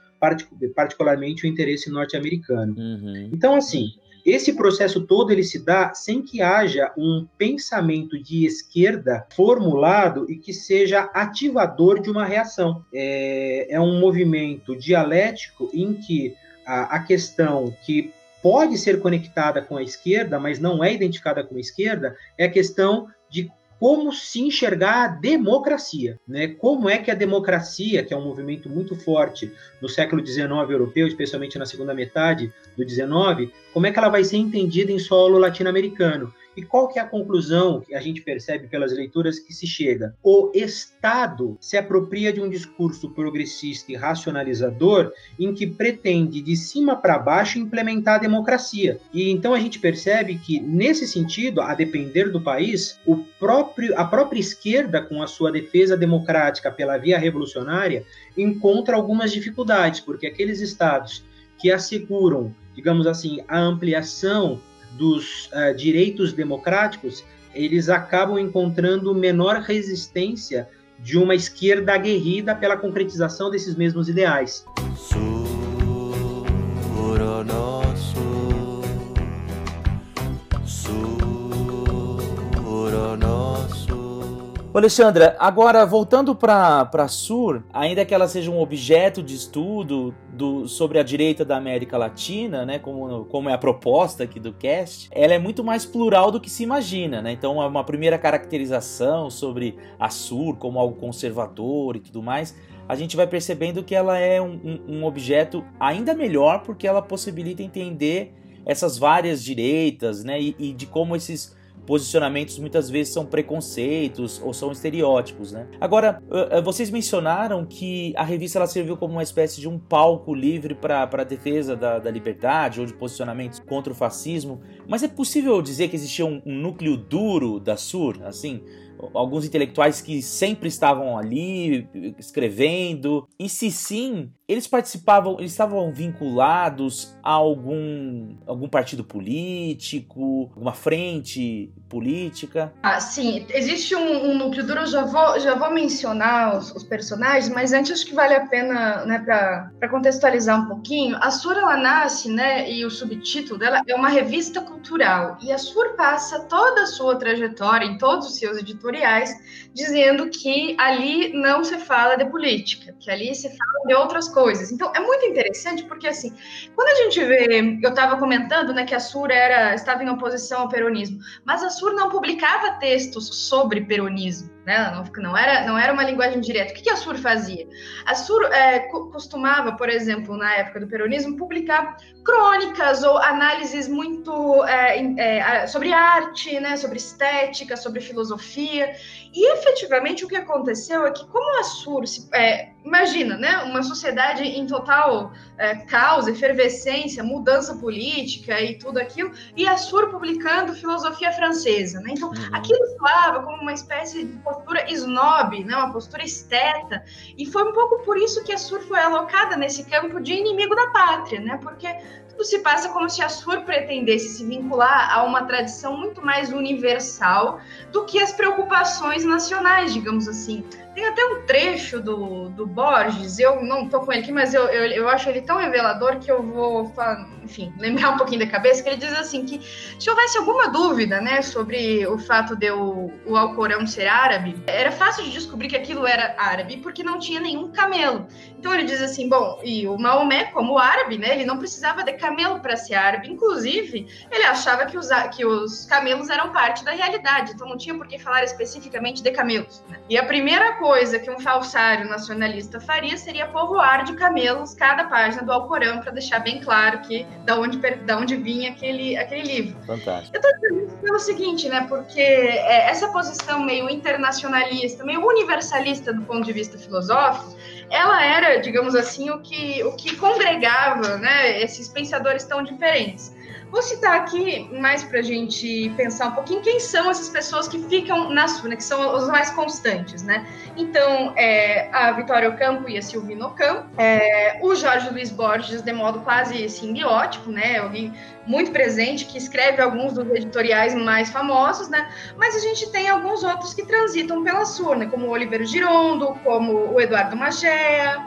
particularmente o interesse norte-americano. Uhum. Então, assim, esse processo todo ele se dá sem que haja um pensamento de esquerda formulado e que seja ativador de uma reação. É, é um movimento dialético em que a, a questão que pode ser conectada com a esquerda, mas não é identificada com a esquerda, é a questão de como se enxergar a democracia, né? Como é que a democracia, que é um movimento muito forte no século XIX europeu, especialmente na segunda metade do XIX, como é que ela vai ser entendida em solo latino-americano? E qual que é a conclusão que a gente percebe pelas leituras que se chega? O Estado se apropria de um discurso progressista e racionalizador em que pretende de cima para baixo implementar a democracia. E então a gente percebe que nesse sentido, a depender do país, o próprio a própria esquerda com a sua defesa democrática pela via revolucionária encontra algumas dificuldades, porque aqueles estados que asseguram, digamos assim, a ampliação dos uh, direitos democráticos, eles acabam encontrando menor resistência de uma esquerda aguerrida pela concretização desses mesmos ideais. Alexandra, agora voltando para Sur, ainda que ela seja um objeto de estudo do, sobre a direita da América Latina, né, como, como é a proposta aqui do cast, ela é muito mais plural do que se imagina, né? Então, é uma primeira caracterização sobre a Sur como algo conservador e tudo mais, a gente vai percebendo que ela é um, um, um objeto ainda melhor porque ela possibilita entender essas várias direitas, né, e, e de como esses posicionamentos muitas vezes são preconceitos ou são estereótipos, né? Agora, vocês mencionaram que a revista ela serviu como uma espécie de um palco livre para a defesa da, da, liberdade ou de posicionamentos contra o fascismo, mas é possível dizer que existia um, um núcleo duro da Sur, assim, alguns intelectuais que sempre estavam ali escrevendo? E se sim, eles participavam, eles estavam vinculados a algum, algum partido político, alguma frente política? Ah, sim, existe um, um núcleo duro, já vou, já vou mencionar os, os personagens, mas antes acho que vale a pena, né, para contextualizar um pouquinho, a Sur ela nasce, né, e o subtítulo dela é uma revista cultural, e a Sur passa toda a sua trajetória em todos os seus editores dizendo que ali não se fala de política, que ali se fala de outras coisas. Então é muito interessante porque assim, quando a gente vê, eu estava comentando, né, que a Sur era estava em oposição ao peronismo, mas a Sur não publicava textos sobre peronismo né? Não, não, era, não era uma linguagem direta. O que, que a SUR fazia? A SUR é, costumava, por exemplo, na época do peronismo, publicar crônicas ou análises muito é, é, sobre arte, né? sobre estética, sobre filosofia. E efetivamente o que aconteceu é que, como a SUR se, é, imagina, né, uma sociedade em total é, caos, efervescência, mudança política e tudo aquilo, e a Sur publicando filosofia francesa, né? Então, uhum. aquilo soava como uma espécie de postura snob, né, uma postura esteta, e foi um pouco por isso que a Sur foi alocada nesse campo de inimigo da pátria, né? Porque tudo se passa como se a Sur pretendesse se vincular a uma tradição muito mais universal do que as preocupações nacionais, digamos assim. Tem até um trecho do, do Borges, eu não tô com ele aqui, mas eu, eu, eu acho ele tão revelador que eu vou, enfim, lembrar um pouquinho da cabeça, que ele diz assim que se houvesse alguma dúvida, né, sobre o fato de o, o Alcorão ser árabe, era fácil de descobrir que aquilo era árabe, porque não tinha nenhum camelo. Então ele diz assim, bom, e o Maomé, como árabe, né, ele não precisava de camelo para ser árabe, inclusive, ele achava que os, que os camelos eram parte da realidade, então não tinha por que falar especificamente de camelos. Né? E a primeira coisa que um falsário nacionalista faria seria povoar de camelos cada página do Alcorão para deixar bem claro que da onde, da onde vinha aquele, aquele livro. Fantástico. Eu estou dizendo pelo seguinte, né? Porque é, essa posição meio internacionalista, meio universalista do ponto de vista filosófico, ela era, digamos assim, o que, o que congregava né, esses pensadores tão diferentes. Vou citar aqui mais para a gente pensar um pouquinho quem são essas pessoas que ficam na Suna, que são os mais constantes, né? Então, é, a Vitória Ocampo e a Silvina Ocampo, é, o Jorge Luiz Borges, de modo quase simbiótico, né? Alguém muito presente, que escreve alguns dos editoriais mais famosos, né? Mas a gente tem alguns outros que transitam pela Surna, como o Oliveira Girondo, como o Eduardo Magea,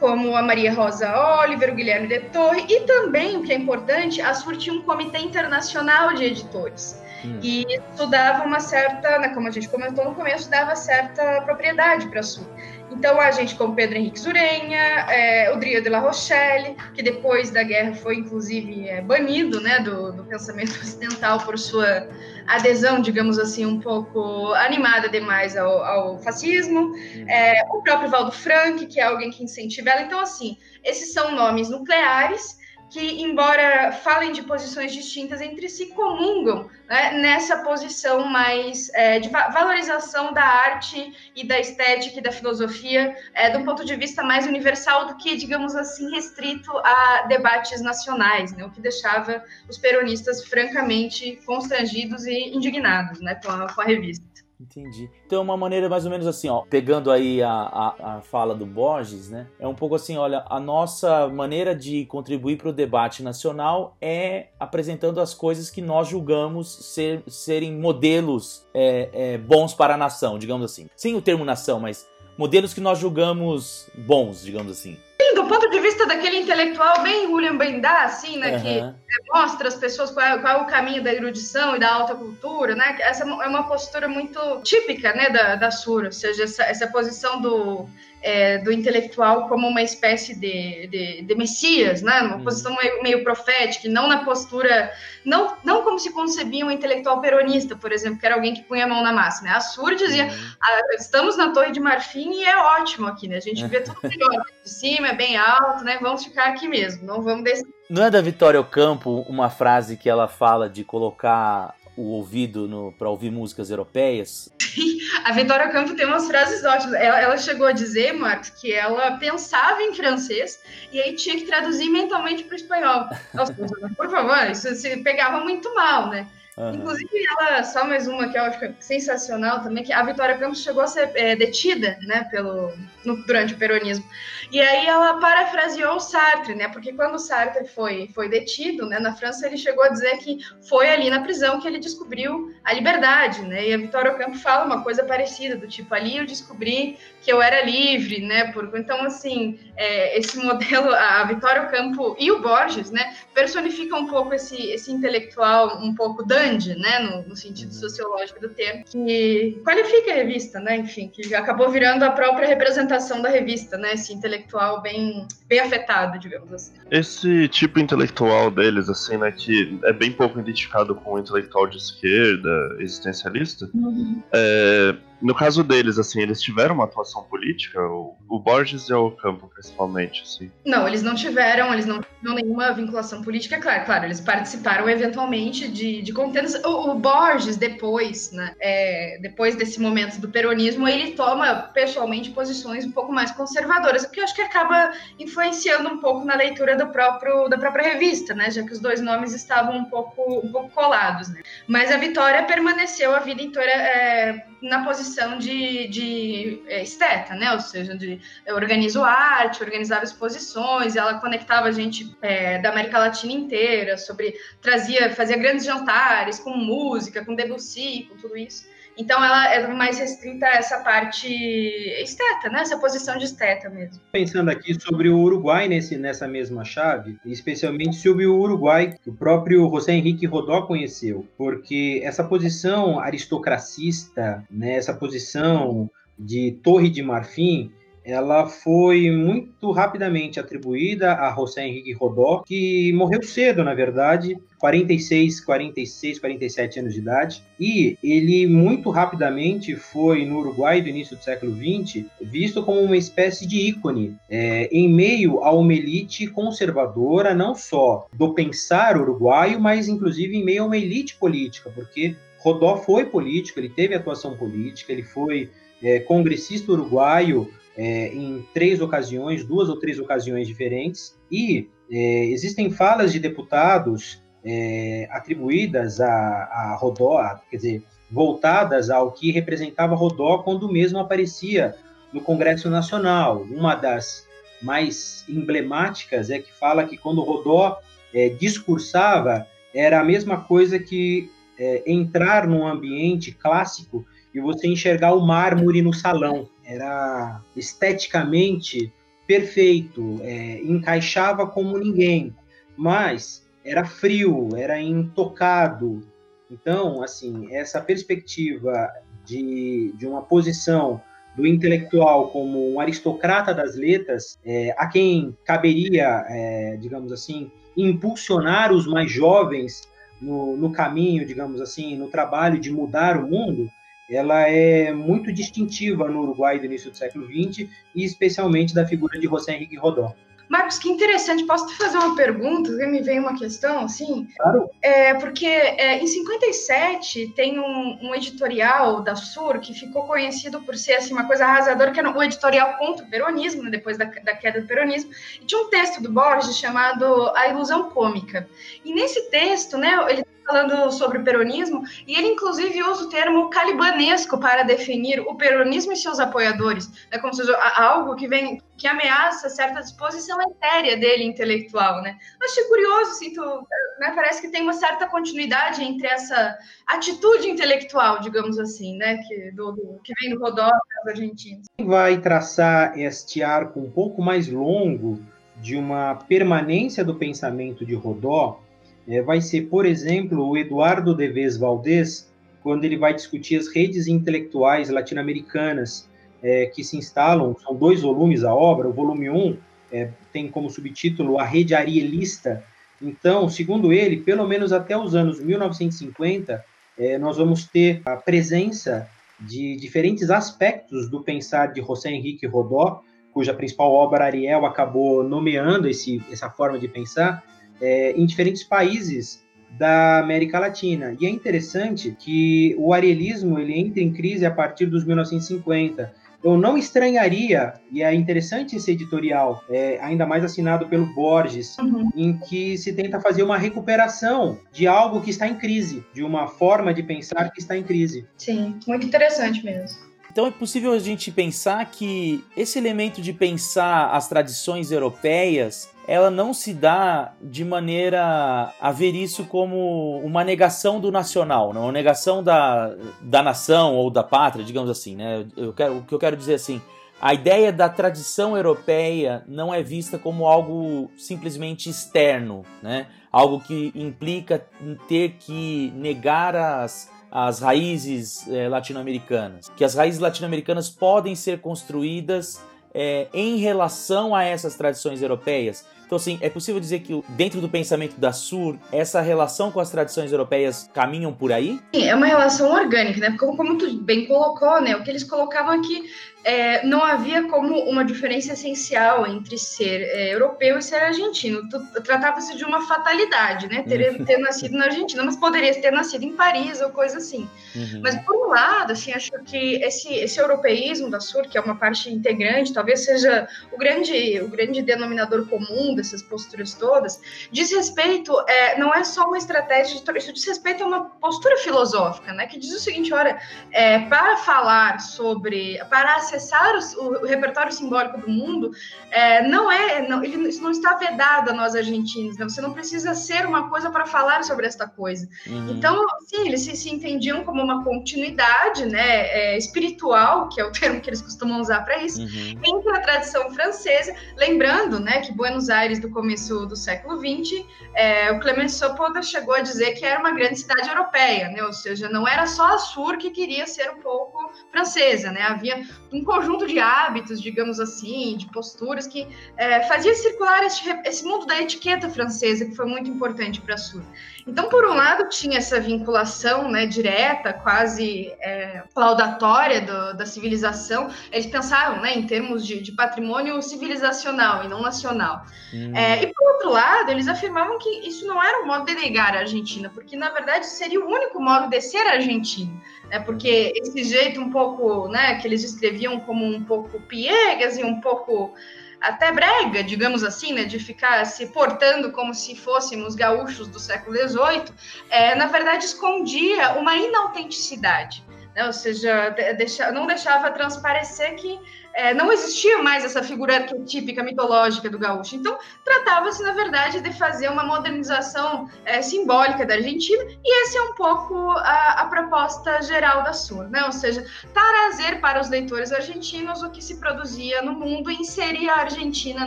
como a Maria Rosa Oliver, o Guilherme de Torre, e também, o que é importante, a SUR tinha um comitê internacional de editores. Hum. E isso dava uma certa, né, como a gente comentou no começo, dava certa propriedade para a SUR. Então, a gente como Pedro Henrique Zurenha, é, o Drio de la Rochelle, que depois da guerra foi, inclusive, é, banido né, do, do, pensamento ocidental por sua adesão, digamos assim, um pouco animada demais ao, ao fascismo. É, o próprio Valdo Frank, que é alguém que incentiva ela. Então, assim, esses são nomes nucleares que, embora falem de posições distintas entre si, comungam né, nessa posição mais é, de valorização da arte e da estética e da filosofia, é, de um ponto de vista mais universal do que, digamos assim, restrito a debates nacionais, né, o que deixava os peronistas francamente constrangidos e indignados né, com, a, com a revista. Entendi. Então é uma maneira mais ou menos assim, ó, pegando aí a, a, a fala do Borges, né? É um pouco assim, olha, a nossa maneira de contribuir para o debate nacional é apresentando as coisas que nós julgamos ser, serem modelos é, é, bons para a nação, digamos assim. Sem o termo nação, mas modelos que nós julgamos bons, digamos assim. Sim, do ponto de vista daquele intelectual bem William Bendá, assim, né, uhum. que mostra às pessoas qual é, qual é, o caminho da erudição e da alta cultura, né, essa é uma postura muito típica, né, da, da Sura, ou seja, essa, essa posição do é, do intelectual como uma espécie de, de, de messias, né? Uma uhum. posição meio, meio, profética, não na postura, não, não como se concebia um intelectual peronista, por exemplo, que era alguém que punha a mão na massa, né? A Sur dizia, uhum. ah, estamos na Torre de Marfim e é ótimo aqui, né? A gente vê tudo melhor de cima, é bem alto, né? Vamos ficar aqui mesmo, não vamos descer. Não é da Vitória Ocampo uma frase que ela fala de colocar o ouvido para ouvir músicas europeias. Sim, a Vitória Campo tem umas frases ótimas. Ela, ela, chegou a dizer, Marcos, que ela pensava em francês e aí tinha que traduzir mentalmente para o espanhol. Nossa, por favor, isso se pegava muito mal, né? Uhum. Inclusive, ela, só mais uma que eu acho sensacional também, que a Vitória Campos chegou a ser é, detida, né, pelo, no, durante o peronismo. E aí ela parafraseou o Sartre, né, porque quando o Sartre foi, foi detido, né, na França, ele chegou a dizer que foi ali na prisão que ele descobriu a liberdade, né, e a Vitória Campos fala uma coisa parecida, do tipo, ali eu descobri que eu era livre, né, por, então, assim, é, esse modelo, a Vitória Campo e o Borges, né, personificam um pouco esse, esse intelectual um pouco grande, né, no, no, sentido uhum. sociológico do termo, que qualifica a revista, né, enfim, que acabou virando a própria representação da revista, né, esse intelectual bem, bem afetado, digamos assim. Esse tipo intelectual deles, assim, né, que é bem pouco identificado com o intelectual de esquerda, existencialista, uhum. é, no caso deles, assim, eles tiveram uma atuação política? O, o Borges e o Campo, principalmente, assim? Não, eles não tiveram, eles não tiveram nenhuma vinculação política, claro, claro, eles participaram eventualmente de, de contendas. O, o Borges, depois, né, é, depois desse momento do peronismo, ele toma pessoalmente posições um pouco mais conservadoras, o que eu acho que acaba influenciando um pouco na leitura do próprio, da própria revista, né, já que os dois nomes estavam um pouco, um pouco colados, né. Mas a Vitória permaneceu a vida inteira é, na posição de, de é, esteta, né? Ou seja, de eu organizo arte, organizava exposições, ela conectava a gente é, da América Latina inteira, sobre trazia, fazia grandes jantares com música, com Debussy, com tudo isso. Então ela é mais restrita a essa parte esteta, né? Essa posição de esteta mesmo. Pensando aqui sobre o Uruguai nesse, nessa mesma chave, especialmente sobre o Uruguai, que o próprio José Henrique Rodó conheceu, porque essa posição aristocracista, né, essa posição de torre de marfim, ela foi muito rapidamente atribuída a José Henrique Rodó, que morreu cedo, na verdade, 46, 46, 47 anos de idade, e ele muito rapidamente foi, no Uruguai do início do século XX, visto como uma espécie de ícone, é, em meio a uma elite conservadora, não só do pensar uruguaio, mas inclusive em meio a uma elite política, porque Rodó foi político, ele teve atuação política, ele foi é, congressista uruguaio é, em três ocasiões, duas ou três ocasiões diferentes, e é, existem falas de deputados é, atribuídas a, a Rodó, quer dizer, voltadas ao que representava Rodó quando mesmo aparecia no Congresso Nacional. Uma das mais emblemáticas é que fala que quando Rodó é, discursava era a mesma coisa que é, entrar num ambiente clássico e você enxergar o mármore no salão. Era esteticamente perfeito, é, encaixava como ninguém, mas era frio, era intocado. Então, assim, essa perspectiva de, de uma posição do intelectual como um aristocrata das letras, é, a quem caberia, é, digamos assim, impulsionar os mais jovens no, no caminho, digamos assim, no trabalho de mudar o mundo, ela é muito distintiva no Uruguai do início do século XX e especialmente da figura de José Henrique Rodó. Marcos, que interessante. Posso te fazer uma pergunta? Me vem uma questão, assim? Claro. É, porque é, em 57 tem um, um, editorial da Sur que ficou conhecido por ser assim, uma coisa arrasadora, que era um editorial contra o peronismo, né, depois da, da, queda do peronismo. E tinha um texto do Borges chamado A Ilusão Cômica. E nesse texto, né, ele falando sobre o peronismo, e ele inclusive usa o termo calibanesco para definir o peronismo e seus apoiadores, né, como seja algo que vem que ameaça certa disposição etérea dele intelectual, né? Achei curioso, tu, né, parece que tem uma certa continuidade entre essa atitude intelectual, digamos assim, né, que, do, do que vem do Rodó dos argentinos. Vai traçar este arco um pouco mais longo de uma permanência do pensamento de Rodó é, vai ser, por exemplo, o Eduardo Deves Valdez, quando ele vai discutir as redes intelectuais latino-americanas é, que se instalam, são dois volumes a obra, o volume 1 um, é, tem como subtítulo A Rede Arielista. Então, segundo ele, pelo menos até os anos 1950, é, nós vamos ter a presença de diferentes aspectos do pensar de José Henrique Rodó, cuja principal obra, Ariel, acabou nomeando esse, essa forma de pensar, é, em diferentes países da América Latina. E é interessante que o arielismo ele entra em crise a partir dos 1950. Eu não estranharia, e é interessante esse editorial, é, ainda mais assinado pelo Borges, uhum. em que se tenta fazer uma recuperação de algo que está em crise, de uma forma de pensar que está em crise. Sim, muito interessante mesmo. Então é possível a gente pensar que esse elemento de pensar as tradições europeias ela não se dá de maneira a ver isso como uma negação do nacional, não? uma negação da, da nação ou da pátria, digamos assim. Né? Eu quero, o que eu quero dizer assim, a ideia da tradição europeia não é vista como algo simplesmente externo, né? algo que implica ter que negar as, as raízes é, latino-americanas, que as raízes latino-americanas podem ser construídas é, em relação a essas tradições europeias. Então, assim, é possível dizer que dentro do pensamento da Sur, essa relação com as tradições europeias caminham por aí? Sim, é uma relação orgânica, né? Como, como tu bem colocou, né? O que eles colocavam aqui é, não havia como uma diferença essencial entre ser é, europeu e ser argentino. Tratava-se de uma fatalidade, né? Ter, uhum. ter nascido na Argentina, mas poderia ter nascido em Paris ou coisa assim. Uhum. Mas, por um lado, assim, acho que esse, esse europeísmo da Sur, que é uma parte integrante, talvez seja o grande, o grande denominador comum dessas posturas todas, diz respeito, é, não é só uma estratégia, de, isso diz respeito a uma postura filosófica, né? Que diz o seguinte: olha, é, para falar sobre. para acessar o, o repertório simbólico do mundo é, não é, não, ele, isso não está vedado a nós argentinos, né? Você não precisa ser uma coisa para falar sobre esta coisa. Uhum. Então, sim, eles se, se, entendiam como uma continuidade, né, é, espiritual, que é o termo que eles costumam usar para isso, uhum. entre a tradição francesa, lembrando, né, que Buenos Aires do começo do século XX, é, o Sopoda chegou a dizer que era uma grande cidade europeia, né? ou seja, não era só a Sur que queria ser um pouco francesa, né? havia um conjunto de hábitos, digamos assim, de posturas que é, fazia circular esse, esse, mundo da etiqueta francesa, que foi muito importante para a Sur. Então, por um lado, tinha essa vinculação né, direta, quase é, laudatória do, da civilização, eles pensavam né, em termos de, de patrimônio civilizacional e não nacional. Hum. É, e por outro lado, eles afirmavam que isso não era um modo de negar a Argentina, porque na verdade seria o único modo de ser argentino. Né, porque esse jeito um pouco, né, que eles descreviam como um pouco piegas e um pouco até brega, digamos assim, né, de ficar se portando como se fôssemos gaúchos do século XVIII, é, na verdade escondia uma inautenticidade né? ou seja, deixa, não deixava transparecer que é, não existia mais essa figura arquetípica mitológica do gaúcho. Então, tratava-se, na verdade, de fazer uma modernização é, simbólica da Argentina, e essa é um pouco a, a proposta geral da Sur, né? ou seja, trazer para os leitores argentinos o que se produzia no mundo e inserir a Argentina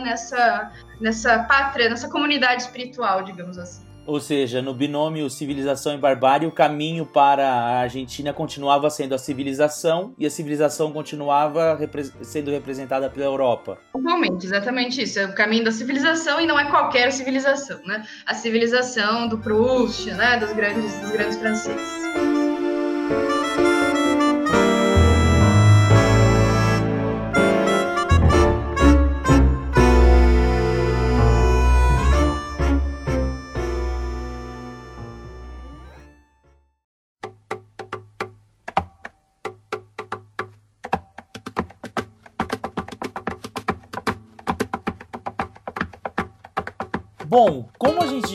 nessa, nessa pátria, nessa comunidade espiritual, digamos assim. Ou seja, no binômio civilização e barbárie, o caminho para a Argentina continuava sendo a civilização e a civilização continuava repre sendo representada pela Europa. Igualmente, exatamente isso. É o caminho da civilização e não é qualquer civilização, né? A civilização do Proust, né? Dos grandes, dos grandes franceses.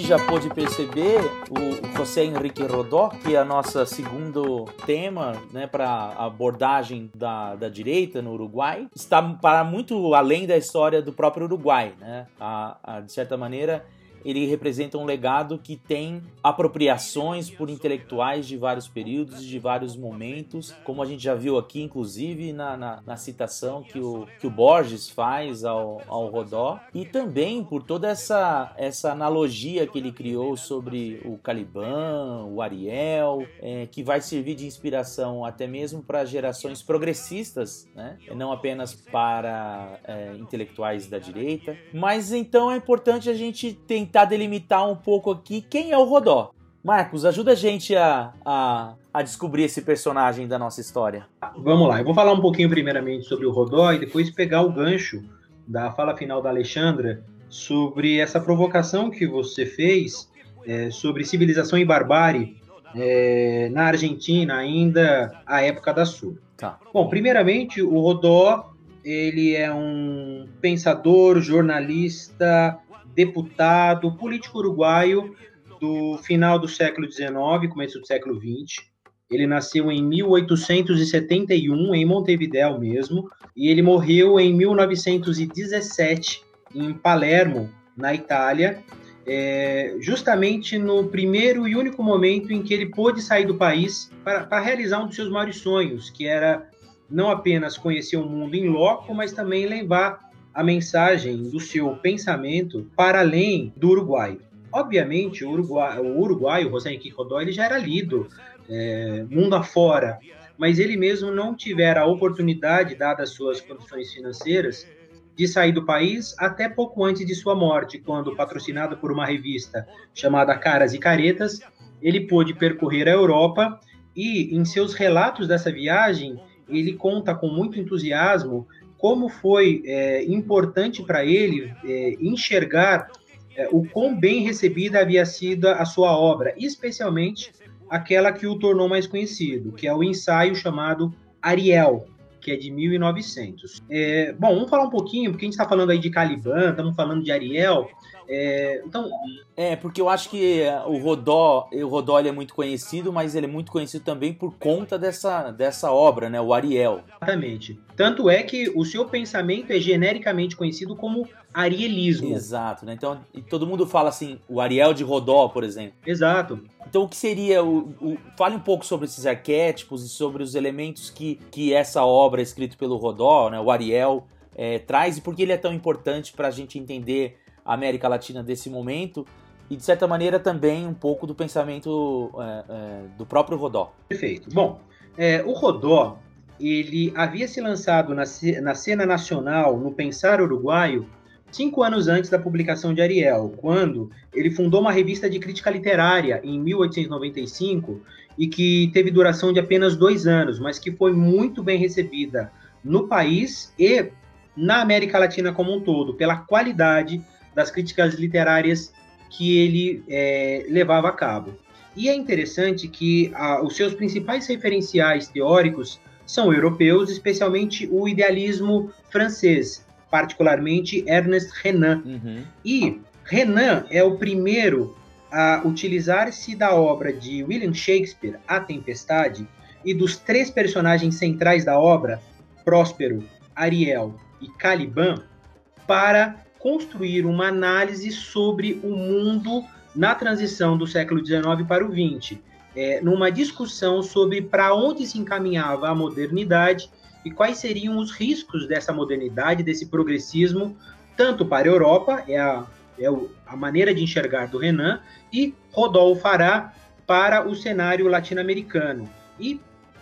Já pôde perceber, o José Henrique Rodó, que é a nossa segundo tema né, para abordagem da, da direita no Uruguai, está para muito além da história do próprio Uruguai. Né? A, a, de certa maneira, ele representa um legado que tem apropriações por intelectuais de vários períodos, de vários momentos, como a gente já viu aqui, inclusive na, na, na citação que o, que o Borges faz ao, ao Rodó, e também por toda essa, essa analogia que ele criou sobre o Caliban, o Ariel, é, que vai servir de inspiração até mesmo para gerações progressistas, né? não apenas para é, intelectuais da direita. Mas então é importante a gente tentar tentar delimitar um pouco aqui quem é o Rodó. Marcos, ajuda a gente a, a, a, descobrir esse personagem da nossa história. Vamos lá, eu vou falar um pouquinho primeiramente sobre o Rodó e depois pegar o gancho da fala final da Alexandra sobre essa provocação que você fez é, sobre civilização e barbárie é, na Argentina, ainda à época da Sul. Tá. Bom, primeiramente, o Rodó ele é um pensador, jornalista, deputado, político uruguaio do final do século XIX, começo do século XX. Ele nasceu em 1871, em Montevideo mesmo, e ele morreu em 1917, em Palermo, na Itália, é, justamente no primeiro e único momento em que ele pôde sair do país para, para realizar um dos seus maiores sonhos, que era não apenas conhecer o mundo em loco, mas também levar a mensagem do seu pensamento para além do Uruguai. Obviamente, o Uruguai, o, Uruguai, o José Henrique Rodó, ele já era lido é, mundo afora, mas ele mesmo não tivera a oportunidade, dadas suas condições financeiras, de sair do país até pouco antes de sua morte, quando, patrocinado por uma revista chamada Caras e Caretas, ele pôde percorrer a Europa e, em seus relatos dessa viagem, ele conta com muito entusiasmo como foi é, importante para ele é, enxergar é, o quão bem recebida havia sido a sua obra, especialmente aquela que o tornou mais conhecido, que é o ensaio chamado Ariel, que é de 1900. É, bom, vamos falar um pouquinho, porque a gente está falando aí de Caliban, estamos falando de Ariel, é, então... É, porque eu acho que o Rodó, o Rodó é muito conhecido, mas ele é muito conhecido também por conta dessa, dessa obra, né? O Ariel. Exatamente. Tanto é que o seu pensamento é genericamente conhecido como arielismo. Exato, né? Então, todo mundo fala assim, o Ariel de Rodó, por exemplo. Exato. Então, o que seria o, o, Fale um pouco sobre esses arquétipos e sobre os elementos que, que essa obra escrita pelo Rodó, né, o Ariel, é, traz e por que ele é tão importante para a gente entender a América Latina desse momento e, de certa maneira, também um pouco do pensamento é, é, do próprio Rodó. Perfeito. Bom, é, o Rodó ele havia se lançado na, na cena nacional, no pensar uruguaio, cinco anos antes da publicação de Ariel, quando ele fundou uma revista de crítica literária em 1895 e que teve duração de apenas dois anos, mas que foi muito bem recebida no país e na América Latina como um todo, pela qualidade das críticas literárias que ele é, levava a cabo. E é interessante que a, os seus principais referenciais teóricos são europeus, especialmente o idealismo francês, particularmente Ernest Renan. Uhum. E Renan é o primeiro a utilizar-se da obra de William Shakespeare, A Tempestade, e dos três personagens centrais da obra, Próspero, Ariel e Caliban, para construir uma análise sobre o mundo na transição do século XIX para o XX, é, numa discussão sobre para onde se encaminhava a modernidade e quais seriam os riscos dessa modernidade, desse progressismo, tanto para a Europa, é a, é a maneira de enxergar do Renan, e Rodolfo fará para o cenário latino-americano. E,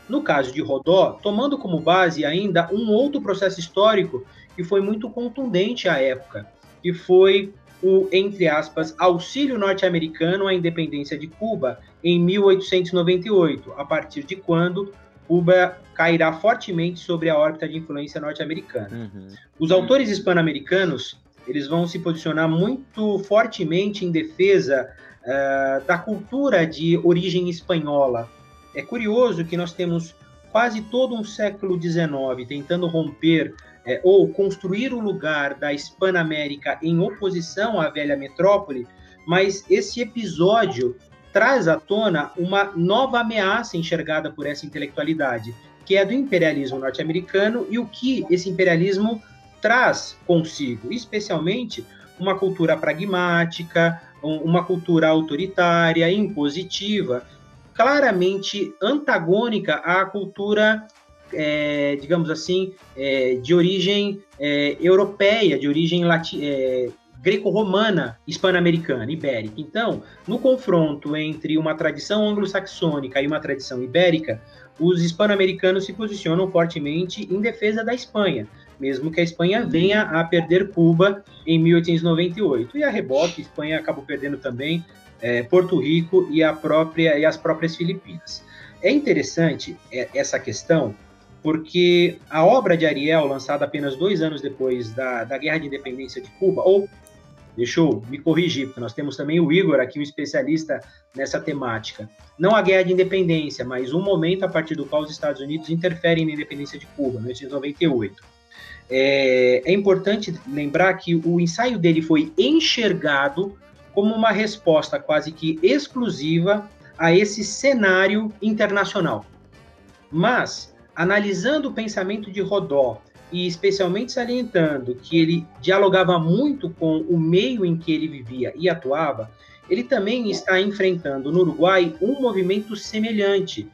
no caso de Rodó, tomando como base ainda um outro processo histórico que foi muito contundente à época, que foi o, entre aspas, auxílio norte-americano à independência de Cuba em 1898, a partir de quando Cuba cairá fortemente sobre a órbita de influência norte-americana. Uhum. Os autores hispano-americanos eles vão se posicionar muito fortemente em defesa uh, da cultura de origem espanhola. É curioso que nós temos quase todo um século XIX tentando romper é, ou construir o lugar da Hispana-América em oposição à velha metrópole, mas esse episódio traz à tona uma nova ameaça enxergada por essa intelectualidade, que é do imperialismo norte-americano e o que esse imperialismo traz consigo, especialmente uma cultura pragmática, uma cultura autoritária, impositiva, claramente antagônica à cultura é, digamos assim, é, de origem é, europeia, de origem é, greco-romana, hispano-americana, ibérica. Então, no confronto entre uma tradição anglo-saxônica e uma tradição ibérica, os hispano-americanos se posicionam fortemente em defesa da Espanha, mesmo que a Espanha venha a perder Cuba em 1898. E a rebote, a Espanha acabou perdendo também é, Porto Rico e, a própria, e as próprias Filipinas. É interessante é, essa questão porque a obra de Ariel, lançada apenas dois anos depois da, da Guerra de Independência de Cuba, ou deixa eu me corrigir, porque nós temos também o Igor aqui, um especialista nessa temática. Não a Guerra de Independência, mas um momento a partir do qual os Estados Unidos interferem na independência de Cuba, 1998. É, é importante lembrar que o ensaio dele foi enxergado como uma resposta quase que exclusiva a esse cenário internacional. Mas analisando o pensamento de Rodó e especialmente salientando que ele dialogava muito com o meio em que ele vivia e atuava, ele também está enfrentando no Uruguai um movimento semelhante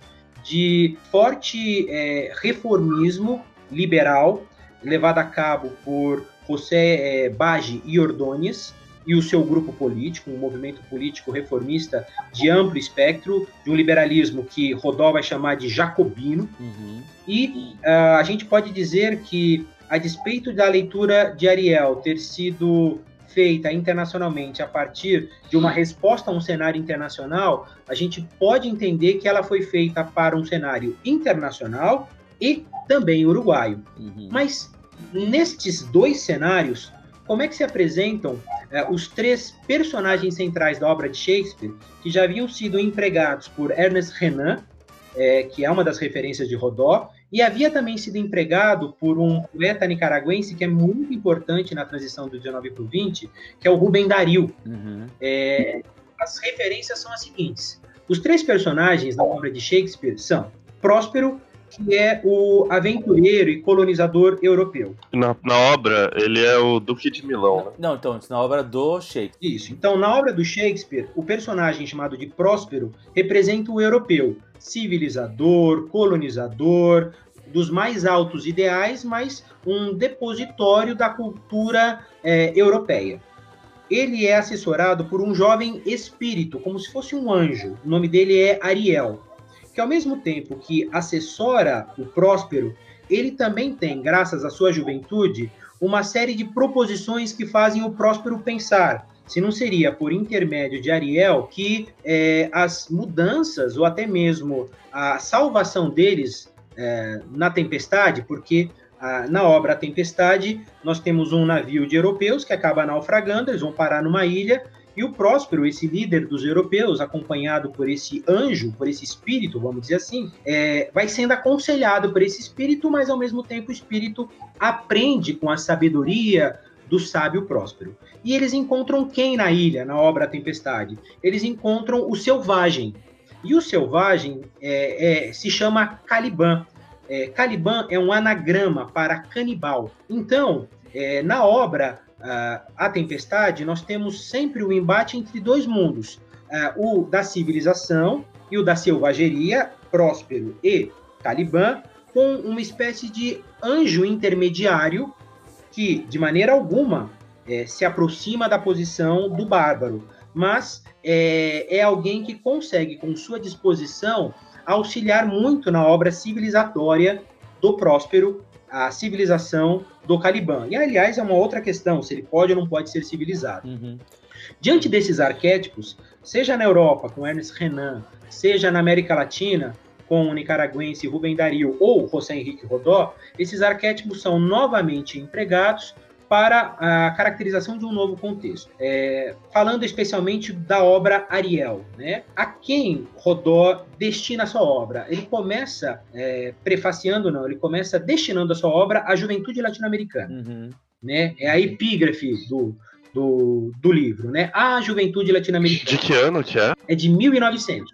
de forte é, reformismo liberal levado a cabo por José é, Bage e Ordóñez, e o seu grupo político, um movimento político reformista de amplo espectro, de um liberalismo que Rodó vai chamar de jacobino. Uhum. E uh, a gente pode dizer que, a despeito da leitura de Ariel ter sido feita internacionalmente a partir de uma resposta a um cenário internacional, a gente pode entender que ela foi feita para um cenário internacional e também uruguaio. Uhum. Mas nestes dois cenários, como é que se apresentam é, os três personagens centrais da obra de Shakespeare, que já haviam sido empregados por Ernest Renan, é, que é uma das referências de Rodó, e havia também sido empregado por um poeta nicaragüense que é muito importante na transição do 19 para o 20, que é o Rubem Dario. Uhum. É, as referências são as seguintes: os três personagens da obra de Shakespeare são Próspero, que é o aventureiro e colonizador europeu. Na, na obra, ele é o Duque de Milão, né? Não, então, na obra do Shakespeare. Isso. Então, na obra do Shakespeare, o personagem chamado de Próspero representa o europeu, civilizador, colonizador, dos mais altos ideais, mas um depositório da cultura é, europeia. ele é assessorado por um jovem espírito, como se fosse um anjo. O nome dele é Ariel, que ao mesmo tempo que assessora o Próspero, ele também tem, graças à sua juventude, uma série de proposições que fazem o Próspero pensar. Se não seria por intermédio de Ariel que é, as mudanças ou até mesmo a salvação deles é, na tempestade, porque na obra A Tempestade, nós temos um navio de europeus que acaba naufragando, eles vão parar numa ilha, e o Próspero, esse líder dos europeus, acompanhado por esse anjo, por esse espírito, vamos dizer assim, é, vai sendo aconselhado por esse espírito, mas ao mesmo tempo o espírito aprende com a sabedoria do sábio Próspero. E eles encontram quem na ilha, na obra Tempestade? Eles encontram o selvagem. E o selvagem é, é, se chama Caliban. É, Caliban é um anagrama para canibal. Então, é, na obra uh, A Tempestade, nós temos sempre o embate entre dois mundos: uh, o da civilização e o da selvageria, Próspero e Caliban, com uma espécie de anjo intermediário que, de maneira alguma, é, se aproxima da posição do bárbaro, mas é, é alguém que consegue, com sua disposição, auxiliar muito na obra civilizatória do Próspero, a civilização do Caliban. E, aliás, é uma outra questão, se ele pode ou não pode ser civilizado. Uhum. Diante desses arquétipos, seja na Europa, com Ernest Renan, seja na América Latina, com o nicaragüense Rubem Dario ou José Henrique Rodó, esses arquétipos são novamente empregados para a caracterização de um novo contexto. É, falando especialmente da obra Ariel, né? A quem Rodó destina a sua obra? Ele começa é, prefaciando, não, ele começa destinando a sua obra à juventude latino-americana. Uhum. Né? É a epígrafe do, do, do livro, né? A juventude latino-americana. De que ano que é? É de 1900.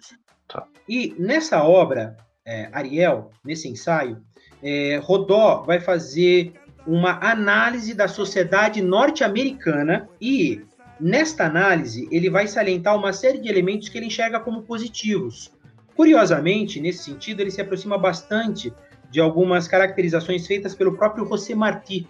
Tá. E nessa obra, é, Ariel, nesse ensaio, é, Rodó vai fazer uma análise da sociedade norte-americana e nesta análise ele vai salientar uma série de elementos que ele enxerga como positivos. Curiosamente, nesse sentido, ele se aproxima bastante de algumas caracterizações feitas pelo próprio José Martí,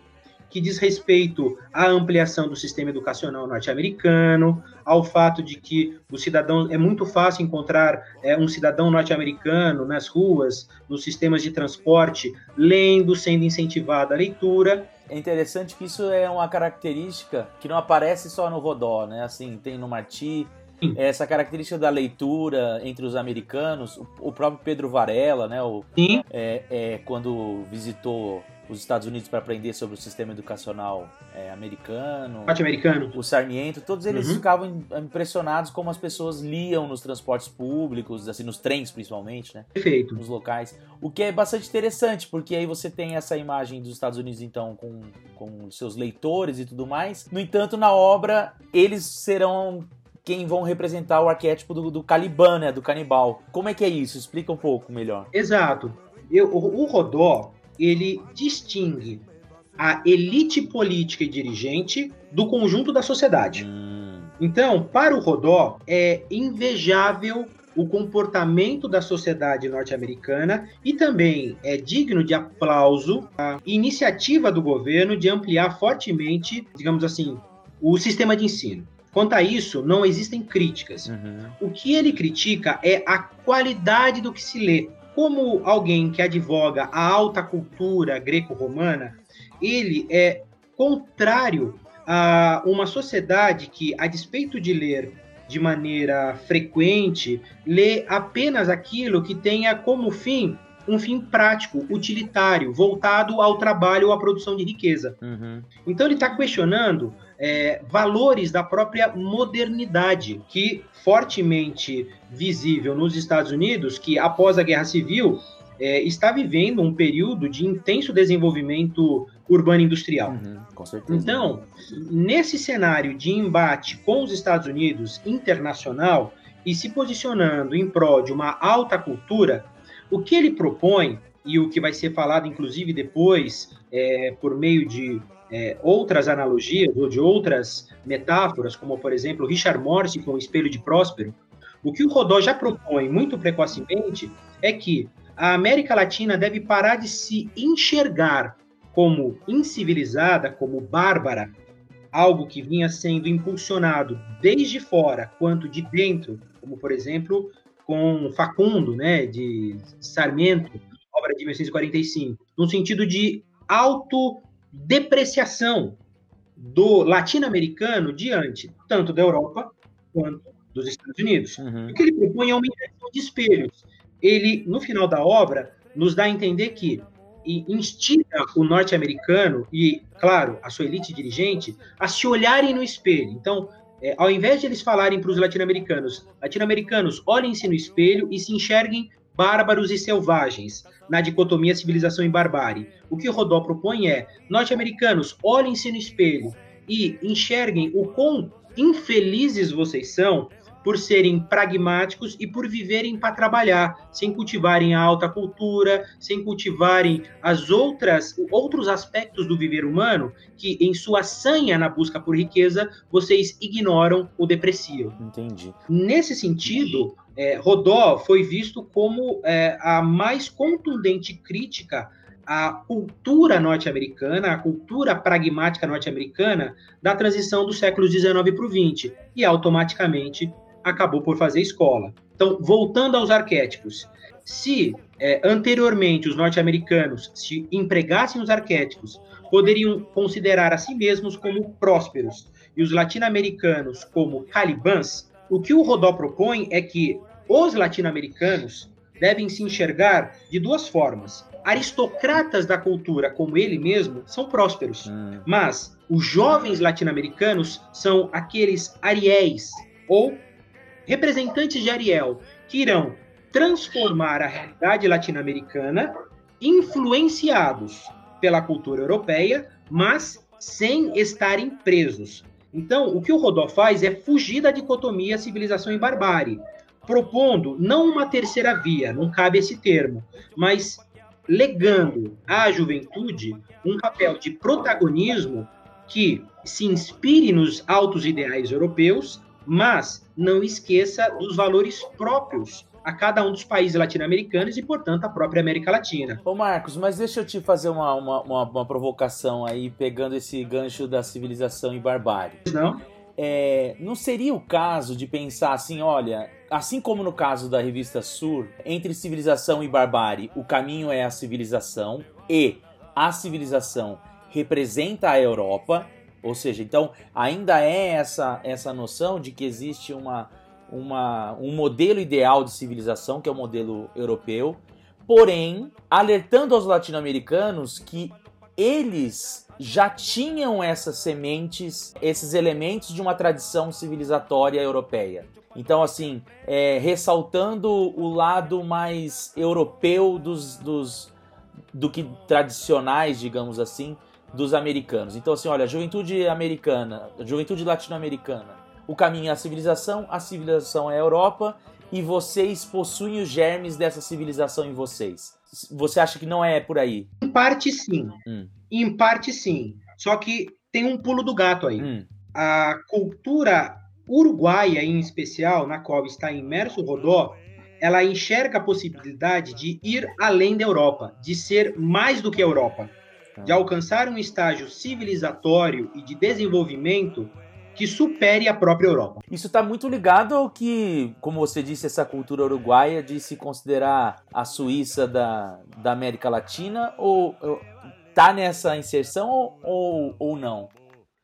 que diz respeito à ampliação do sistema educacional norte-americano, ao fato de que o cidadão é muito fácil encontrar é, um cidadão norte-americano nas ruas, nos sistemas de transporte, lendo, sendo incentivado a leitura. É interessante que isso é uma característica que não aparece só no Rodó, né? Assim, tem no Marti, essa característica da leitura entre os americanos, o próprio Pedro Varela, né? O, Sim. É, é, quando visitou os Estados Unidos para aprender sobre o sistema educacional é, americano. Norte-americano. O Sarmiento, todos eles uhum. ficavam impressionados como as pessoas liam nos transportes públicos, assim, nos trens principalmente, né? Perfeito. Nos locais. O que é bastante interessante, porque aí você tem essa imagem dos Estados Unidos, então, com, com seus leitores e tudo mais. No entanto, na obra, eles serão quem vão representar o arquétipo do, do Caliban, né? Do canibal. Como é que é isso? Explica um pouco melhor. Exato. Eu, o, o Rodó, ele distingue a elite política e dirigente do conjunto da sociedade. Hum. Então, para o Rodó, é invejável o comportamento da sociedade norte-americana e também é digno de aplauso a iniciativa do governo de ampliar fortemente, digamos assim, o sistema de ensino. Quanto a isso, não existem críticas. Uhum. O que ele critica é a qualidade do que se lê como alguém que advoga a alta cultura greco-romana, ele é contrário a uma sociedade que, a despeito de ler de maneira frequente, lê apenas aquilo que tenha como fim um fim prático, utilitário, voltado ao trabalho ou à produção de riqueza. Uhum. Então ele está questionando é, valores da própria modernidade, que fortemente visível nos Estados Unidos, que após a Guerra Civil é, está vivendo um período de intenso desenvolvimento urbano industrial. Uhum. Então, nesse cenário de embate com os Estados Unidos internacional e se posicionando em prol de uma alta cultura, o que ele propõe e o que vai ser falado, inclusive, depois, é, por meio de é, outras analogias ou de outras metáforas, como, por exemplo, Richard Morse com o espelho de Próspero, o que o Rodó já propõe muito precocemente é que a América Latina deve parar de se enxergar como incivilizada, como bárbara, algo que vinha sendo impulsionado desde fora quanto de dentro, como por exemplo com Facundo, né, de Sarmiento, obra de 1945, no sentido de autodepreciação do latino-americano diante tanto da Europa quanto dos Estados Unidos. Uhum. O que ele propõe é uma inversão de espelhos. Ele, no final da obra, nos dá a entender que instiga o norte-americano e, claro, a sua elite dirigente a se olharem no espelho. Então, é, ao invés de eles falarem para os latino-americanos, latino-americanos, olhem-se no espelho e se enxerguem bárbaros e selvagens, na dicotomia civilização e barbárie. O que Rodó propõe é, norte-americanos, olhem-se no espelho e enxerguem o quão infelizes vocês são por serem pragmáticos e por viverem para trabalhar, sem cultivarem a alta cultura, sem cultivarem as outras outros aspectos do viver humano que em sua sanha na busca por riqueza vocês ignoram ou depreciam. Entendi. Nesse sentido, é, Rodó foi visto como é, a mais contundente crítica à cultura norte-americana, à cultura pragmática norte-americana da transição do século XIX para o XX, e automaticamente acabou por fazer escola. Então, voltando aos arquétipos, se é, anteriormente os norte-americanos se empregassem os arquétipos, poderiam considerar a si mesmos como prósperos e os latino-americanos como calibãs, o que o Rodó propõe é que os latino-americanos devem se enxergar de duas formas. Aristocratas da cultura, como ele mesmo, são prósperos, hum. mas os jovens latino-americanos são aqueles ariéis ou representantes de Ariel que irão transformar a realidade latino-americana, influenciados pela cultura europeia, mas sem estarem presos. Então, o que o Rodó faz é fugir da dicotomia civilização e barbárie, propondo não uma terceira via, não cabe esse termo, mas legando à juventude um papel de protagonismo que se inspire nos altos ideais europeus, mas não esqueça dos valores próprios a cada um dos países latino-americanos e, portanto, a própria América Latina. Ô Marcos, mas deixa eu te fazer uma, uma, uma, uma provocação aí, pegando esse gancho da civilização e barbárie. Não? É, não seria o caso de pensar assim, olha, assim como no caso da revista Sur, entre civilização e barbárie, o caminho é a civilização e a civilização representa a Europa ou seja, então ainda é essa, essa noção de que existe uma, uma, um modelo ideal de civilização, que é o modelo europeu, porém alertando aos latino-americanos que eles já tinham essas sementes, esses elementos de uma tradição civilizatória europeia. Então, assim, é, ressaltando o lado mais europeu dos, dos do que tradicionais, digamos assim, dos americanos. Então, assim, olha, juventude americana, juventude latino-americana, o caminho é a civilização, a civilização é a Europa e vocês possuem os germes dessa civilização em vocês. Você acha que não é por aí? Em parte, sim. Hum. Em parte, sim. Só que tem um pulo do gato aí. Hum. A cultura uruguaia, em especial, na qual está imerso o Rodó, ela enxerga a possibilidade de ir além da Europa, de ser mais do que a Europa de alcançar um estágio civilizatório e de desenvolvimento que supere a própria Europa. Isso está muito ligado ao que, como você disse, essa cultura uruguaia de se considerar a Suíça da, da América Latina, ou tá nessa inserção ou, ou não?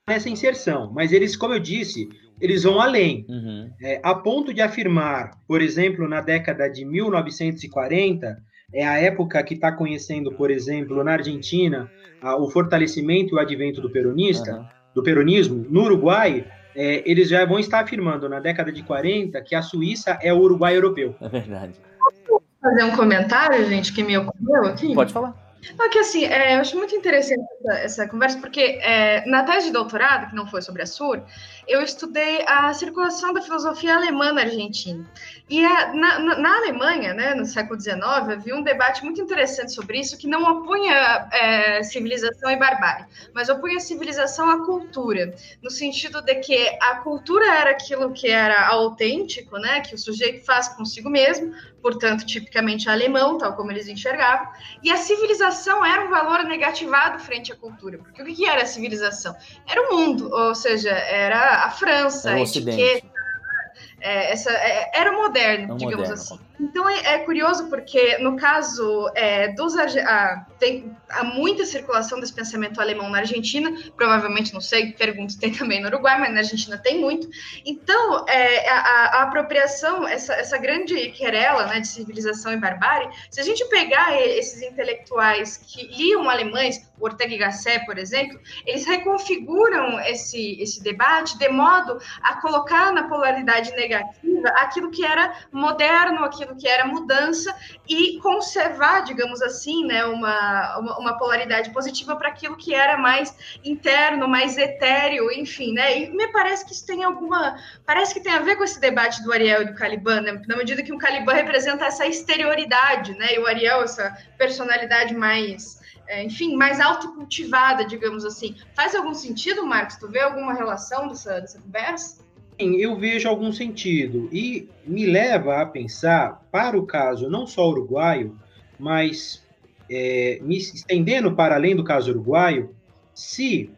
Nessa inserção, mas eles, como eu disse, eles vão além, uhum. é, a ponto de afirmar, por exemplo, na década de 1940, é a época que está conhecendo, por exemplo, na Argentina, a, o fortalecimento e o advento do peronista, uhum. do peronismo. No Uruguai, é, eles já vão estar afirmando na década de 40 que a Suíça é o Uruguai europeu. É verdade. Posso fazer um comentário, gente, que me ocorreu aqui? Pode falar. Não, que assim, é, eu acho muito interessante essa, essa conversa, porque é, na tese de doutorado, que não foi sobre a SUR, eu estudei a circulação da filosofia alemã na Argentina. E a, na, na, Alemanha, né, no século XIX, havia um debate muito interessante sobre isso, que não opunha é, civilização e barbárie, mas opunha civilização à cultura, no sentido de que a cultura era aquilo que era autêntico, né, que o sujeito faz consigo mesmo, portanto, tipicamente alemão, tal como eles enxergavam, e a civilização era um valor negativado frente à cultura. Porque o que era a civilização? Era o mundo, ou seja, era a França, o a etiqueta, é, essa, é, era o moderno, Era o digamos moderno. assim. Então é, é curioso porque, no caso é, dos. ah, tem, há muita circulação desse pensamento alemão na Argentina, provavelmente, não sei, pergunto tem também no Uruguai, mas na Argentina tem muito. Então, é, a, a- a apropriação, essa, essa grande querela né, de civilização e barbárie, se a gente pegar esses intelectuais que liam alemães, o Ortega y Gasset, por exemplo, eles reconfiguram esse, esse debate de modo a colocar na polaridade negativa aquilo que era moderno, aquilo que era mudança e conservar, digamos assim, né, uma, uma, uma polaridade positiva para aquilo que era mais interno, mais etéreo, enfim, né? E me parece que isso tem alguma, parece que tem a ver com esse debate do Ariel e do Caliban, né? na medida que o Caliban representa essa exterioridade, né? E o Ariel essa personalidade mais é, enfim, mais autocultivada, digamos assim. Faz algum sentido, Marcos? Tu vê alguma relação dessa, dessa conversa? Eu vejo algum sentido e me leva a pensar, para o caso não só uruguaio, mas é, me estendendo para além do caso uruguaio, se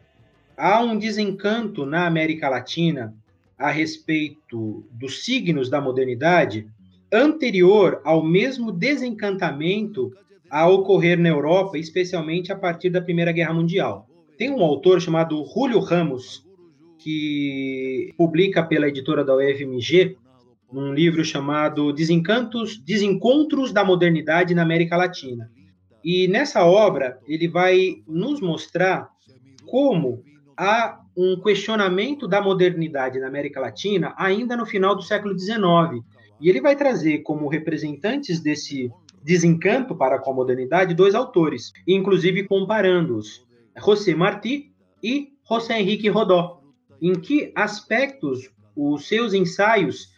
há um desencanto na América Latina a respeito dos signos da modernidade anterior ao mesmo desencantamento a ocorrer na Europa, especialmente a partir da Primeira Guerra Mundial. Tem um autor chamado Julio Ramos, que publica pela editora da UFMG um livro chamado Desencantos, Desencontros da Modernidade na América Latina. E nessa obra ele vai nos mostrar como há um questionamento da modernidade na América Latina ainda no final do século XIX. E ele vai trazer como representantes desse desencanto para com a modernidade dois autores, inclusive comparando-os, José Martí e José Henrique Rodó em que aspectos os seus ensaios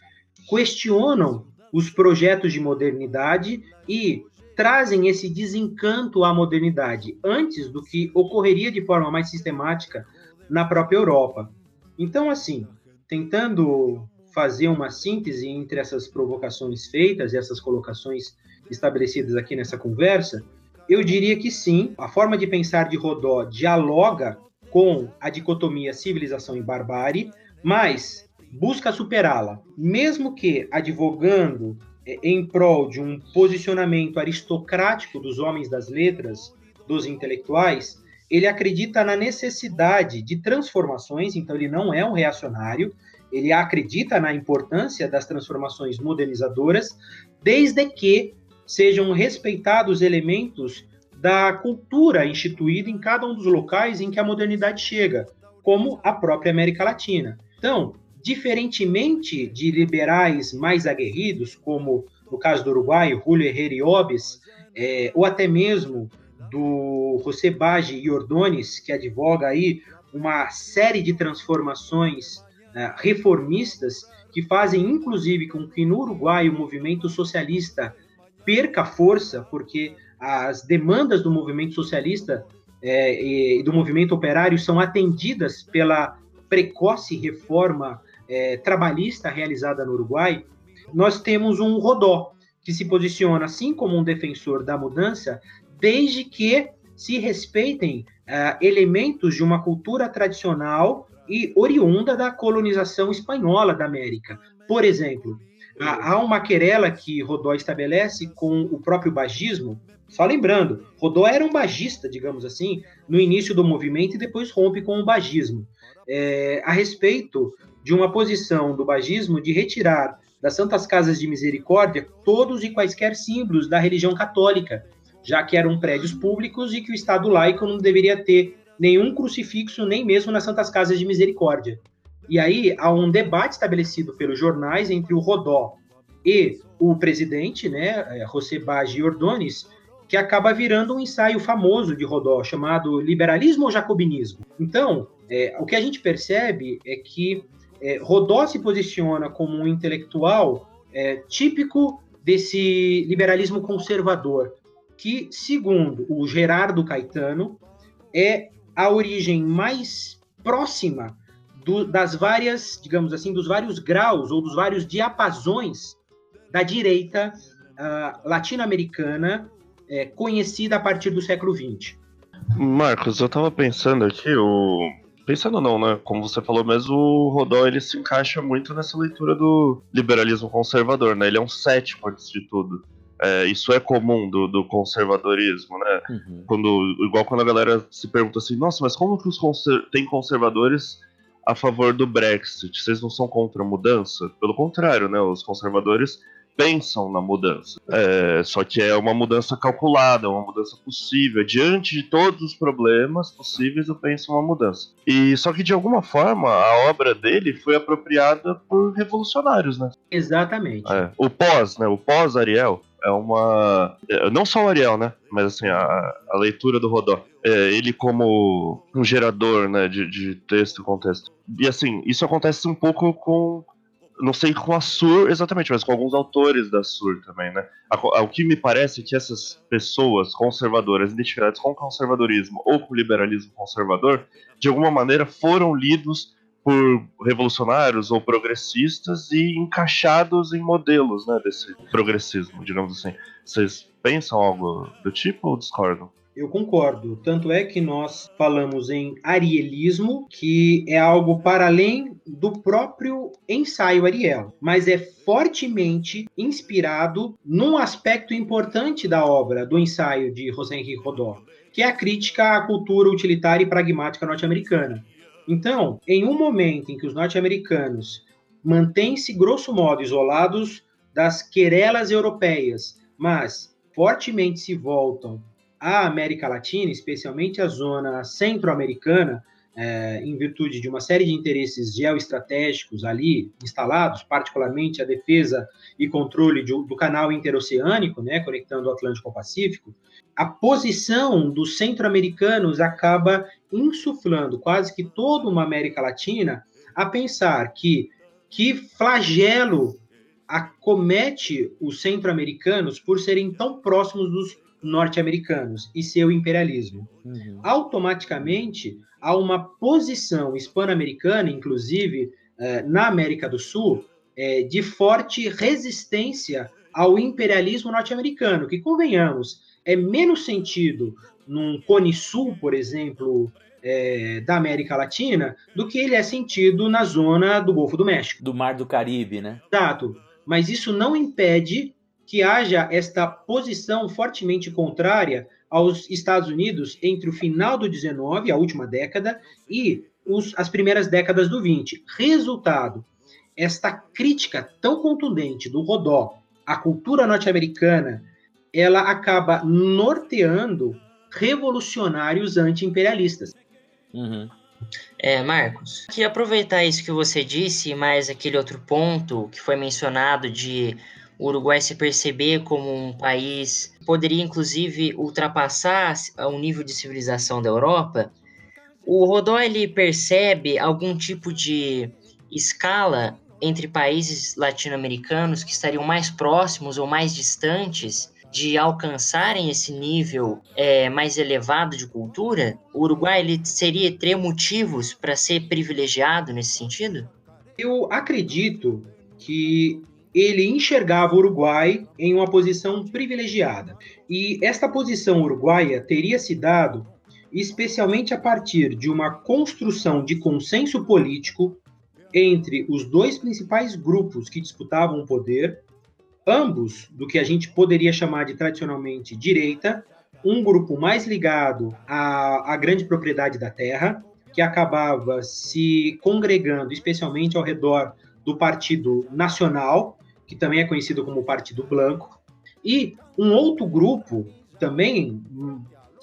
questionam os projetos de modernidade e trazem esse desencanto à modernidade antes do que ocorreria de forma mais sistemática na própria Europa. Então, assim, tentando fazer uma síntese entre essas provocações feitas e essas colocações estabelecidas aqui nessa conversa, eu diria que sim, a forma de pensar de Rodó dialoga com a dicotomia civilização e barbárie, mas busca superá-la, mesmo que advogando eh, em prol de um posicionamento aristocrático dos homens das letras, dos intelectuais, ele acredita na necessidade de transformações, então ele não é um reacionário, ele acredita na importância das transformações modernizadoras, desde que sejam respeitados elementos da cultura instituída em cada um dos locais em que a modernidade chega, como a própria América Latina. Então, diferentemente de liberais mais aguerridos, como no caso do Uruguai, Julio Herrera e Obes, é, ou até mesmo do José Bage e Ordones, que advoga aí uma série de transformações né, reformistas que fazem, inclusive, com que no Uruguai o movimento socialista perca força, porque as demandas do movimento socialista é, e do movimento operário são atendidas pela precoce reforma é, trabalhista realizada no Uruguai, nós temos um Rodó, que se posiciona assim como um defensor da mudança, desde que se respeitem uh, elementos de uma cultura tradicional e oriunda da colonização espanhola da América. Por exemplo, há uma querela que Rodó estabelece com o próprio bagismo, só lembrando, Rodó era um bagista, digamos assim, no início do movimento e depois rompe com o bagismo, é, a respeito de uma posição do bagismo de retirar das Santas Casas de Misericórdia todos e quaisquer símbolos da religião católica, já que eram prédios públicos e que o Estado laico não deveria ter nenhum crucifixo, nem mesmo nas Santas Casas de Misericórdia. E aí há um debate estabelecido pelos jornais entre o Rodó e o presidente, né, José Bage Ordones, que acaba virando um ensaio famoso de Rodó, chamado Liberalismo ou Jacobinismo. Então, é, o que a gente percebe é que é, Rodó se posiciona como um intelectual é, típico desse liberalismo conservador, que, segundo o Gerardo Caetano, é a origem mais próxima do, das várias, digamos assim, dos vários graus ou dos vários diapasões da direita uh, latino-americana é, conhecida a partir do século XX. Marcos, eu estava pensando aqui, o... pensando não, né? Como você falou mesmo, o Rodó ele se encaixa muito nessa leitura do liberalismo conservador, né? Ele é um cético antes de tudo. É, isso é comum do, do conservadorismo, né? Uhum. Quando, igual quando a galera se pergunta assim, nossa, mas como que os conser tem conservadores a favor do Brexit? Vocês não são contra a mudança? Pelo contrário, né? Os conservadores pensam na mudança. É, só que é uma mudança calculada, uma mudança possível. Diante de todos os problemas possíveis, eu penso uma mudança. E só que de alguma forma a obra dele foi apropriada por revolucionários, né? Exatamente. É, o pós, né? O pós Ariel é uma. É, não só o Ariel, né? Mas assim, a, a leitura do Rodó. É, ele como um gerador né, de, de texto contexto. E assim, isso acontece um pouco com não sei com a Sur exatamente, mas com alguns autores da Sur também, né? O que me parece é que essas pessoas conservadoras, identificadas com conservadorismo ou com liberalismo conservador, de alguma maneira foram lidos por revolucionários ou progressistas e encaixados em modelos né, desse progressismo, digamos assim. Vocês pensam algo do tipo ou discordam? Eu concordo. Tanto é que nós falamos em arielismo, que é algo para além do próprio ensaio Ariel, mas é fortemente inspirado num aspecto importante da obra, do ensaio de José Henrique Rodó, que é a crítica à cultura utilitária e pragmática norte-americana. Então, em um momento em que os norte-americanos mantêm-se, grosso modo, isolados das querelas europeias, mas fortemente se voltam a América Latina, especialmente a zona centro-americana, é, em virtude de uma série de interesses geoestratégicos ali instalados, particularmente a defesa e controle de, do canal interoceânico, né, conectando o Atlântico ao Pacífico, a posição dos centro-americanos acaba insuflando quase que toda uma América Latina a pensar que que flagelo acomete os centro-americanos por serem tão próximos dos norte-americanos e seu imperialismo. Uhum. Automaticamente, há uma posição hispano-americana, inclusive eh, na América do Sul, eh, de forte resistência ao imperialismo norte-americano, que, convenhamos, é menos sentido num Cone Sul, por exemplo, é, da América Latina, do que ele é sentido na zona do Golfo do México. Do Mar do Caribe, né? Exato. Mas isso não impede que haja esta posição fortemente contrária aos Estados Unidos entre o final do 19, a última década, e os, as primeiras décadas do 20. Resultado, esta crítica tão contundente do Rodó à cultura norte-americana, ela acaba norteando revolucionários anti-imperialistas. Uhum. É, Marcos, que aproveitar isso que você disse, mais aquele outro ponto que foi mencionado de o Uruguai se perceber como um país poderia inclusive ultrapassar o nível de civilização da Europa, o Rodó ele percebe algum tipo de escala entre países latino-americanos que estariam mais próximos ou mais distantes de alcançarem esse nível é, mais elevado de cultura, o Uruguai ele seria ter motivos para ser privilegiado nesse sentido? Eu acredito que ele enxergava o Uruguai em uma posição privilegiada. E esta posição uruguaia teria se dado especialmente a partir de uma construção de consenso político entre os dois principais grupos que disputavam o poder, ambos do que a gente poderia chamar de tradicionalmente direita, um grupo mais ligado à, à grande propriedade da terra, que acabava se congregando especialmente ao redor do Partido Nacional, que também é conhecido como Partido Blanco, e um outro grupo, também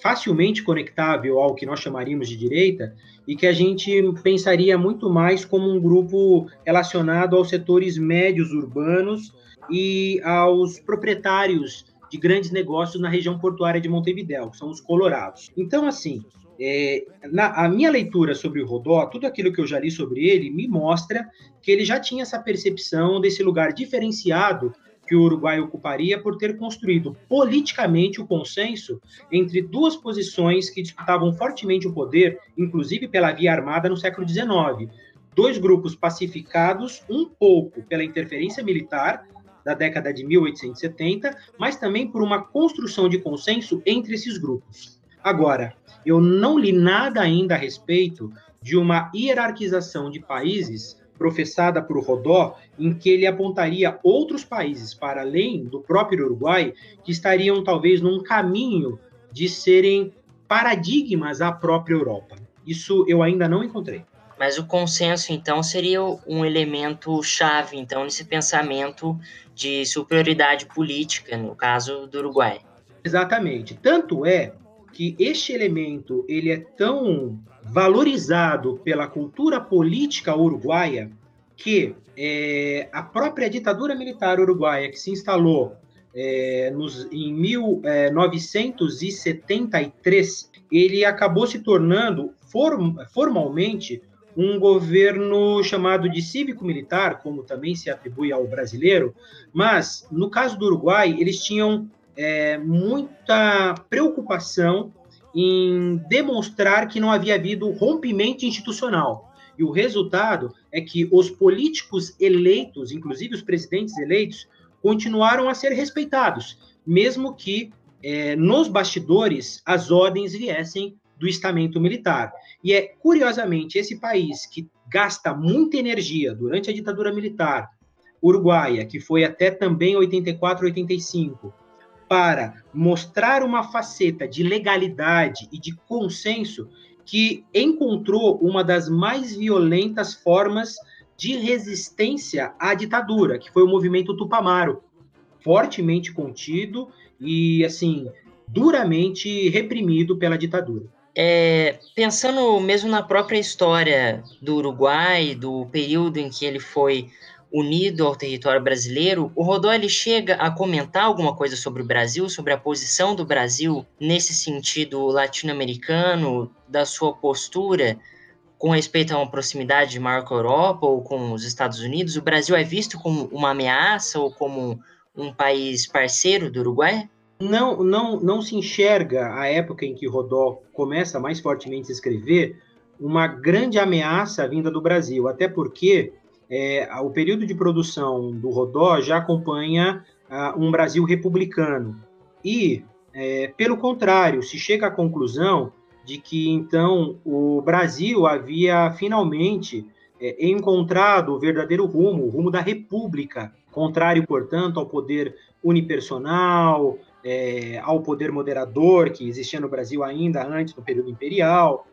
facilmente conectável ao que nós chamaríamos de direita, e que a gente pensaria muito mais como um grupo relacionado aos setores médios urbanos e aos proprietários de grandes negócios na região portuária de Montevidéu, que são os colorados. Então, assim, é, na, a minha leitura sobre o Rodó, tudo aquilo que eu já li sobre ele, me mostra que ele já tinha essa percepção desse lugar diferenciado que o Uruguai ocuparia por ter construído politicamente o consenso entre duas posições que disputavam fortemente o poder, inclusive pela via armada no século XIX. Dois grupos pacificados, um pouco pela interferência militar, da década de 1870, mas também por uma construção de consenso entre esses grupos. Agora, eu não li nada ainda a respeito de uma hierarquização de países professada por Rodó, em que ele apontaria outros países para além do próprio Uruguai que estariam talvez num caminho de serem paradigmas à própria Europa. Isso eu ainda não encontrei. Mas o consenso, então, seria um elemento chave, então, nesse pensamento de superioridade política, no caso do Uruguai. Exatamente. Tanto é que este elemento ele é tão valorizado pela cultura política uruguaia que é, a própria ditadura militar uruguaia que se instalou é, nos, em 1973, é, ele acabou se tornando form, formalmente um governo chamado de cívico-militar, como também se atribui ao brasileiro, mas no caso do Uruguai, eles tinham é, muita preocupação em demonstrar que não havia havido rompimento institucional. E o resultado é que os políticos eleitos, inclusive os presidentes eleitos, continuaram a ser respeitados, mesmo que é, nos bastidores as ordens viessem do estamento militar. E é, curiosamente, esse país que gasta muita energia durante a ditadura militar uruguaia, que foi até também 84, 85, para mostrar uma faceta de legalidade e de consenso que encontrou uma das mais violentas formas de resistência à ditadura, que foi o movimento Tupamaro, fortemente contido e assim duramente reprimido pela ditadura. É, pensando mesmo na própria história do Uruguai, do período em que ele foi unido ao território brasileiro, o Rodó ele chega a comentar alguma coisa sobre o Brasil, sobre a posição do Brasil nesse sentido latino-americano, da sua postura com respeito a uma proximidade maior com a Europa ou com os Estados Unidos. O Brasil é visto como uma ameaça ou como um país parceiro do Uruguai? não, não, não se enxerga a época em que Rodó começa mais fortemente a escrever uma grande ameaça vinda do Brasil, até porque é, o período de produção do Rodó já acompanha uh, um Brasil republicano. E, é, pelo contrário, se chega à conclusão de que então o Brasil havia finalmente é, encontrado o verdadeiro rumo, o rumo da república, contrário, portanto, ao poder unipersonal, é, ao poder moderador que existia no Brasil ainda antes do período imperial.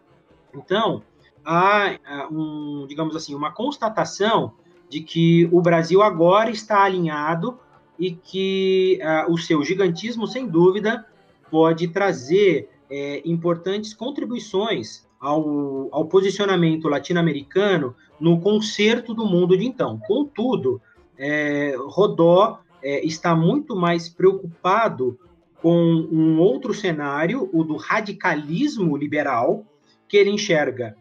Então, há, um, digamos assim, uma constatação de que o Brasil agora está alinhado e que uh, o seu gigantismo, sem dúvida, pode trazer é, importantes contribuições ao, ao posicionamento latino-americano no concerto do mundo de então. Contudo, é, Rodó é, está muito mais preocupado com um outro cenário, o do radicalismo liberal, que ele enxerga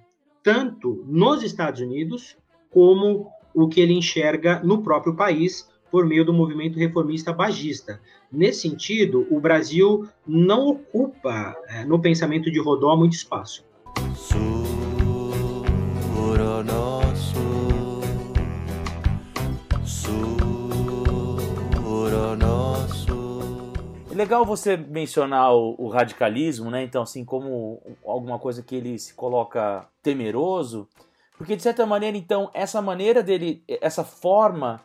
tanto nos Estados Unidos como o que ele enxerga no próprio país por meio do movimento reformista bagista. Nesse sentido, o Brasil não ocupa é, no pensamento de Rodó muito espaço. Legal você mencionar o, o, radicalismo, né? Então, assim, como alguma coisa que ele se coloca temeroso, porque de certa maneira, então, essa maneira dele, essa forma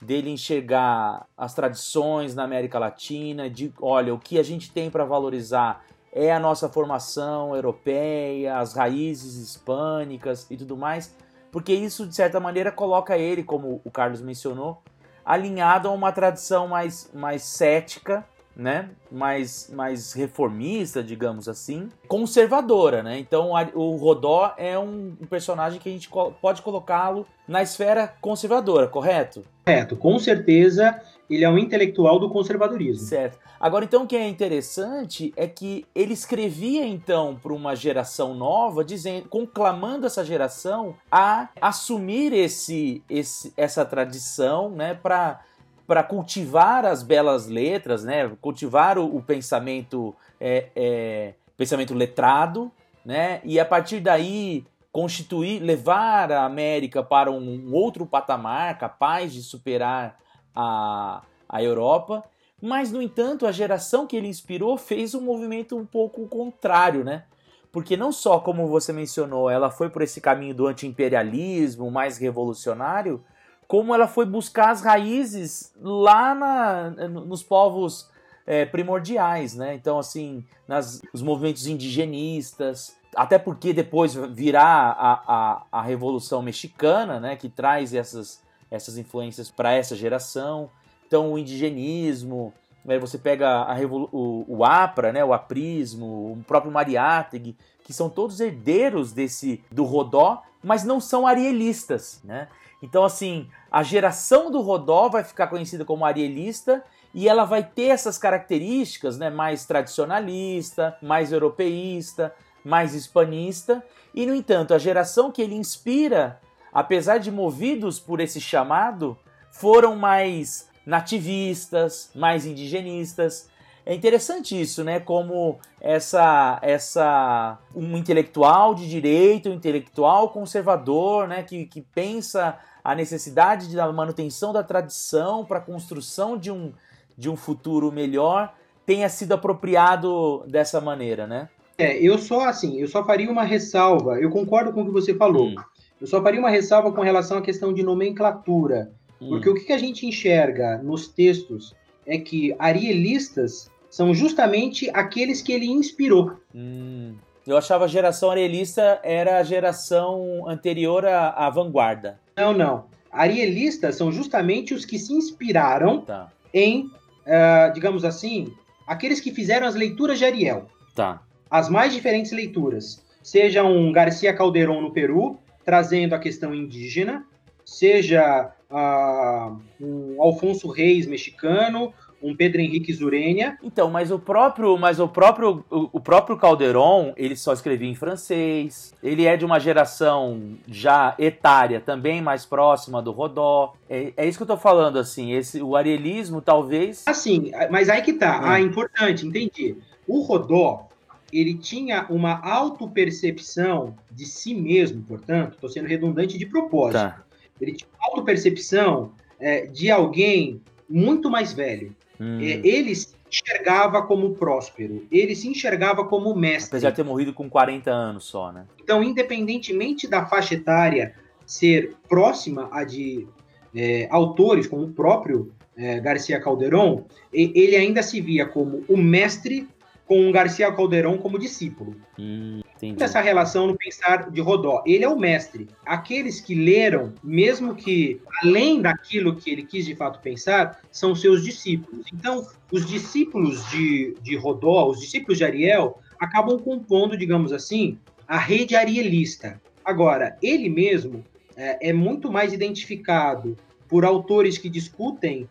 dele enxergar as tradições na América Latina, de olha, o que a gente tem para valorizar é a nossa formação europeia, as raízes hispânicas e tudo mais, porque isso de certa maneira coloca ele, como o Carlos mencionou, alinhado a uma tradição mais, mais cética né, mais, mais reformista, digamos assim, conservadora, né? Então o Rodó é um, personagem que a gente pode colocá-lo na esfera conservadora, correto? Correto, com certeza ele é um intelectual do conservadorismo. Certo. Agora, então, o que é interessante é que ele escrevia, então, para uma geração nova, dizendo, conclamando essa geração a assumir esse, esse essa tradição, né, para para cultivar as belas letras, né? Cultivar o, o pensamento, é, é, pensamento letrado, né? E a partir daí constituir, levar a América para um outro patamar, capaz de superar a, a Europa. Mas, no entanto, a geração que ele inspirou fez um movimento um pouco contrário, né? Porque não só, como você mencionou, ela foi por esse caminho do anti-imperialismo mais revolucionário, como ela foi buscar as raízes lá na, nos povos é, primordiais, né? Então, assim, nas, os movimentos indigenistas, até porque depois virá a, a, a Revolução Mexicana, né? Que traz essas, essas influências para essa geração. Então, o indigenismo, né, você pega a, o, o APRA, né, o aprismo, o próprio Mariátegui, que são todos herdeiros desse do Rodó, mas não são arielistas, né? Então, assim, a geração do Rodó vai ficar conhecida como arielista e ela vai ter essas características, né, mais tradicionalista, mais europeísta, mais hispanista, e no entanto, a geração que ele inspira, apesar de movidos por esse chamado, foram mais nativistas, mais indigenistas. É interessante isso, né? Como essa essa um intelectual de direito, um intelectual conservador, né, que, que pensa a necessidade da manutenção da tradição para a construção de um de um futuro melhor tenha sido apropriado dessa maneira, né? É, eu só assim, eu só faria uma ressalva. Eu concordo com o que você falou. Hum. Eu só faria uma ressalva com relação à questão de nomenclatura, hum. porque o que a gente enxerga nos textos é que arielistas são justamente aqueles que ele inspirou. Hum. Eu achava a geração arielista era a geração anterior à, à vanguarda. Não, não. Arielistas são justamente os que se inspiraram tá. em uh, digamos assim, aqueles que fizeram as leituras de Ariel. Tá. As mais diferentes leituras. Seja um Garcia Calderon no Peru, trazendo a questão indígena, seja uh, um Alfonso Reis mexicano, um Pedro Henrique Zurenia. Então, mas o próprio, mas o próprio, o, o, próprio Calderon, ele só escrevia em francês. Ele é de uma geração já etária, também mais próxima do Rodó. É, é isso que eu tô falando, assim. Esse, o arielismo, talvez. Assim, mas aí que tá. Hum. Ah, importante, entendi. O Rodó, ele tinha uma autopercepção de si mesmo, portanto, estou sendo redundante de propósito. Tá. Ele tinha uma autopercepção é, de alguém muito mais velho. Hum. É, ele se enxergava como próspero, ele se enxergava como mestre. Apesar de ter morrido com 40 anos só, né? Então, independentemente da faixa etária ser próxima a de é, autores como o próprio é, Garcia Calderon, ele ainda se via como o mestre com Garcia Calderon como discípulo. Hum, essa relação no pensar de Rodó. Ele é o mestre. Aqueles que leram, mesmo que além daquilo que ele quis de fato pensar, são seus discípulos. Então, os discípulos de, de Rodó, os discípulos de Ariel, acabam compondo, digamos assim, a rede arielista. Agora, ele mesmo é, é muito mais identificado por autores que discutem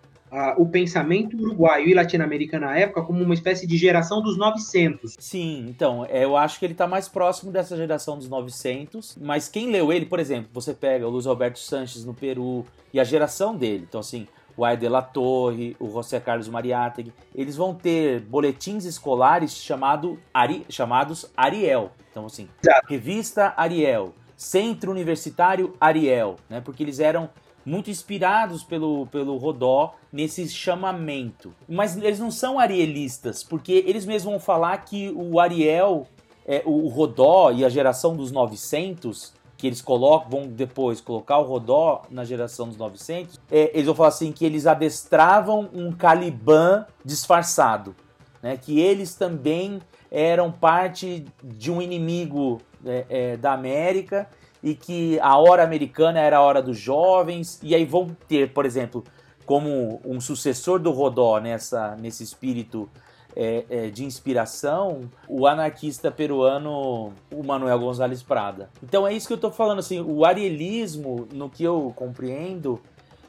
o pensamento uruguaio e latino-americano na época como uma espécie de geração dos 900. Sim, então, é, eu acho que ele está mais próximo dessa geração dos 900, mas quem leu ele, por exemplo, você pega o Luiz Alberto Sanches no Peru e a geração dele, então assim, o Aide La Torre, o José Carlos Mariátegui, eles vão ter boletins escolares chamado Ari, chamados Ariel. Então, assim. Revista Ariel, Centro Universitário Ariel, né? Porque eles eram muito inspirados pelo, pelo Rodó nesse chamamento. Mas eles não são arielistas, porque eles mesmos vão falar que o Ariel, é, o Rodó e a geração dos 900, que eles colocam, vão depois colocar o Rodó na geração dos 900, é, eles vão falar assim que eles adestravam um Caliban disfarçado, né? que eles também eram parte de um inimigo é, é da América e que a hora americana era a hora dos jovens, e aí vão ter, por exemplo, como um sucessor do Rodó nessa, nesse espírito é, é, de inspiração, o anarquista peruano, o Manuel Gonzalez Prada. Então é isso que eu estou falando, assim, o arielismo, no que eu compreendo,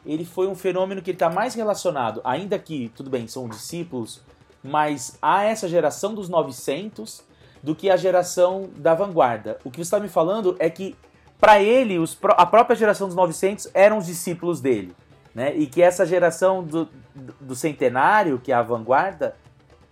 ele foi um fenômeno que está mais relacionado, ainda que, tudo bem, são discípulos, mas a essa geração dos 900 do que a geração da vanguarda. O que você está me falando é que para ele, os, a própria geração dos 900 eram os discípulos dele. Né? E que essa geração do, do centenário, que é a vanguarda,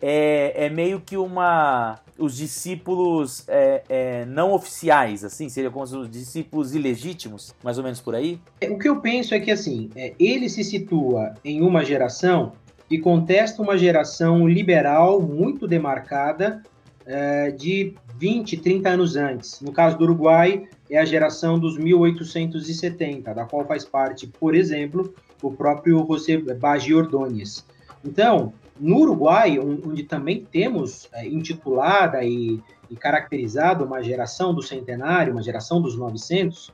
é, é meio que uma os discípulos é, é, não oficiais, assim, seriam como os discípulos ilegítimos, mais ou menos por aí? É, o que eu penso é que, assim, é, ele se situa em uma geração e contesta uma geração liberal muito demarcada é, de 20, 30 anos antes. No caso do Uruguai, é a geração dos 1870, da qual faz parte, por exemplo, o próprio José Baggi Ordóñez. Então, no Uruguai, onde também temos é, intitulada e, e caracterizada uma geração do centenário, uma geração dos 900,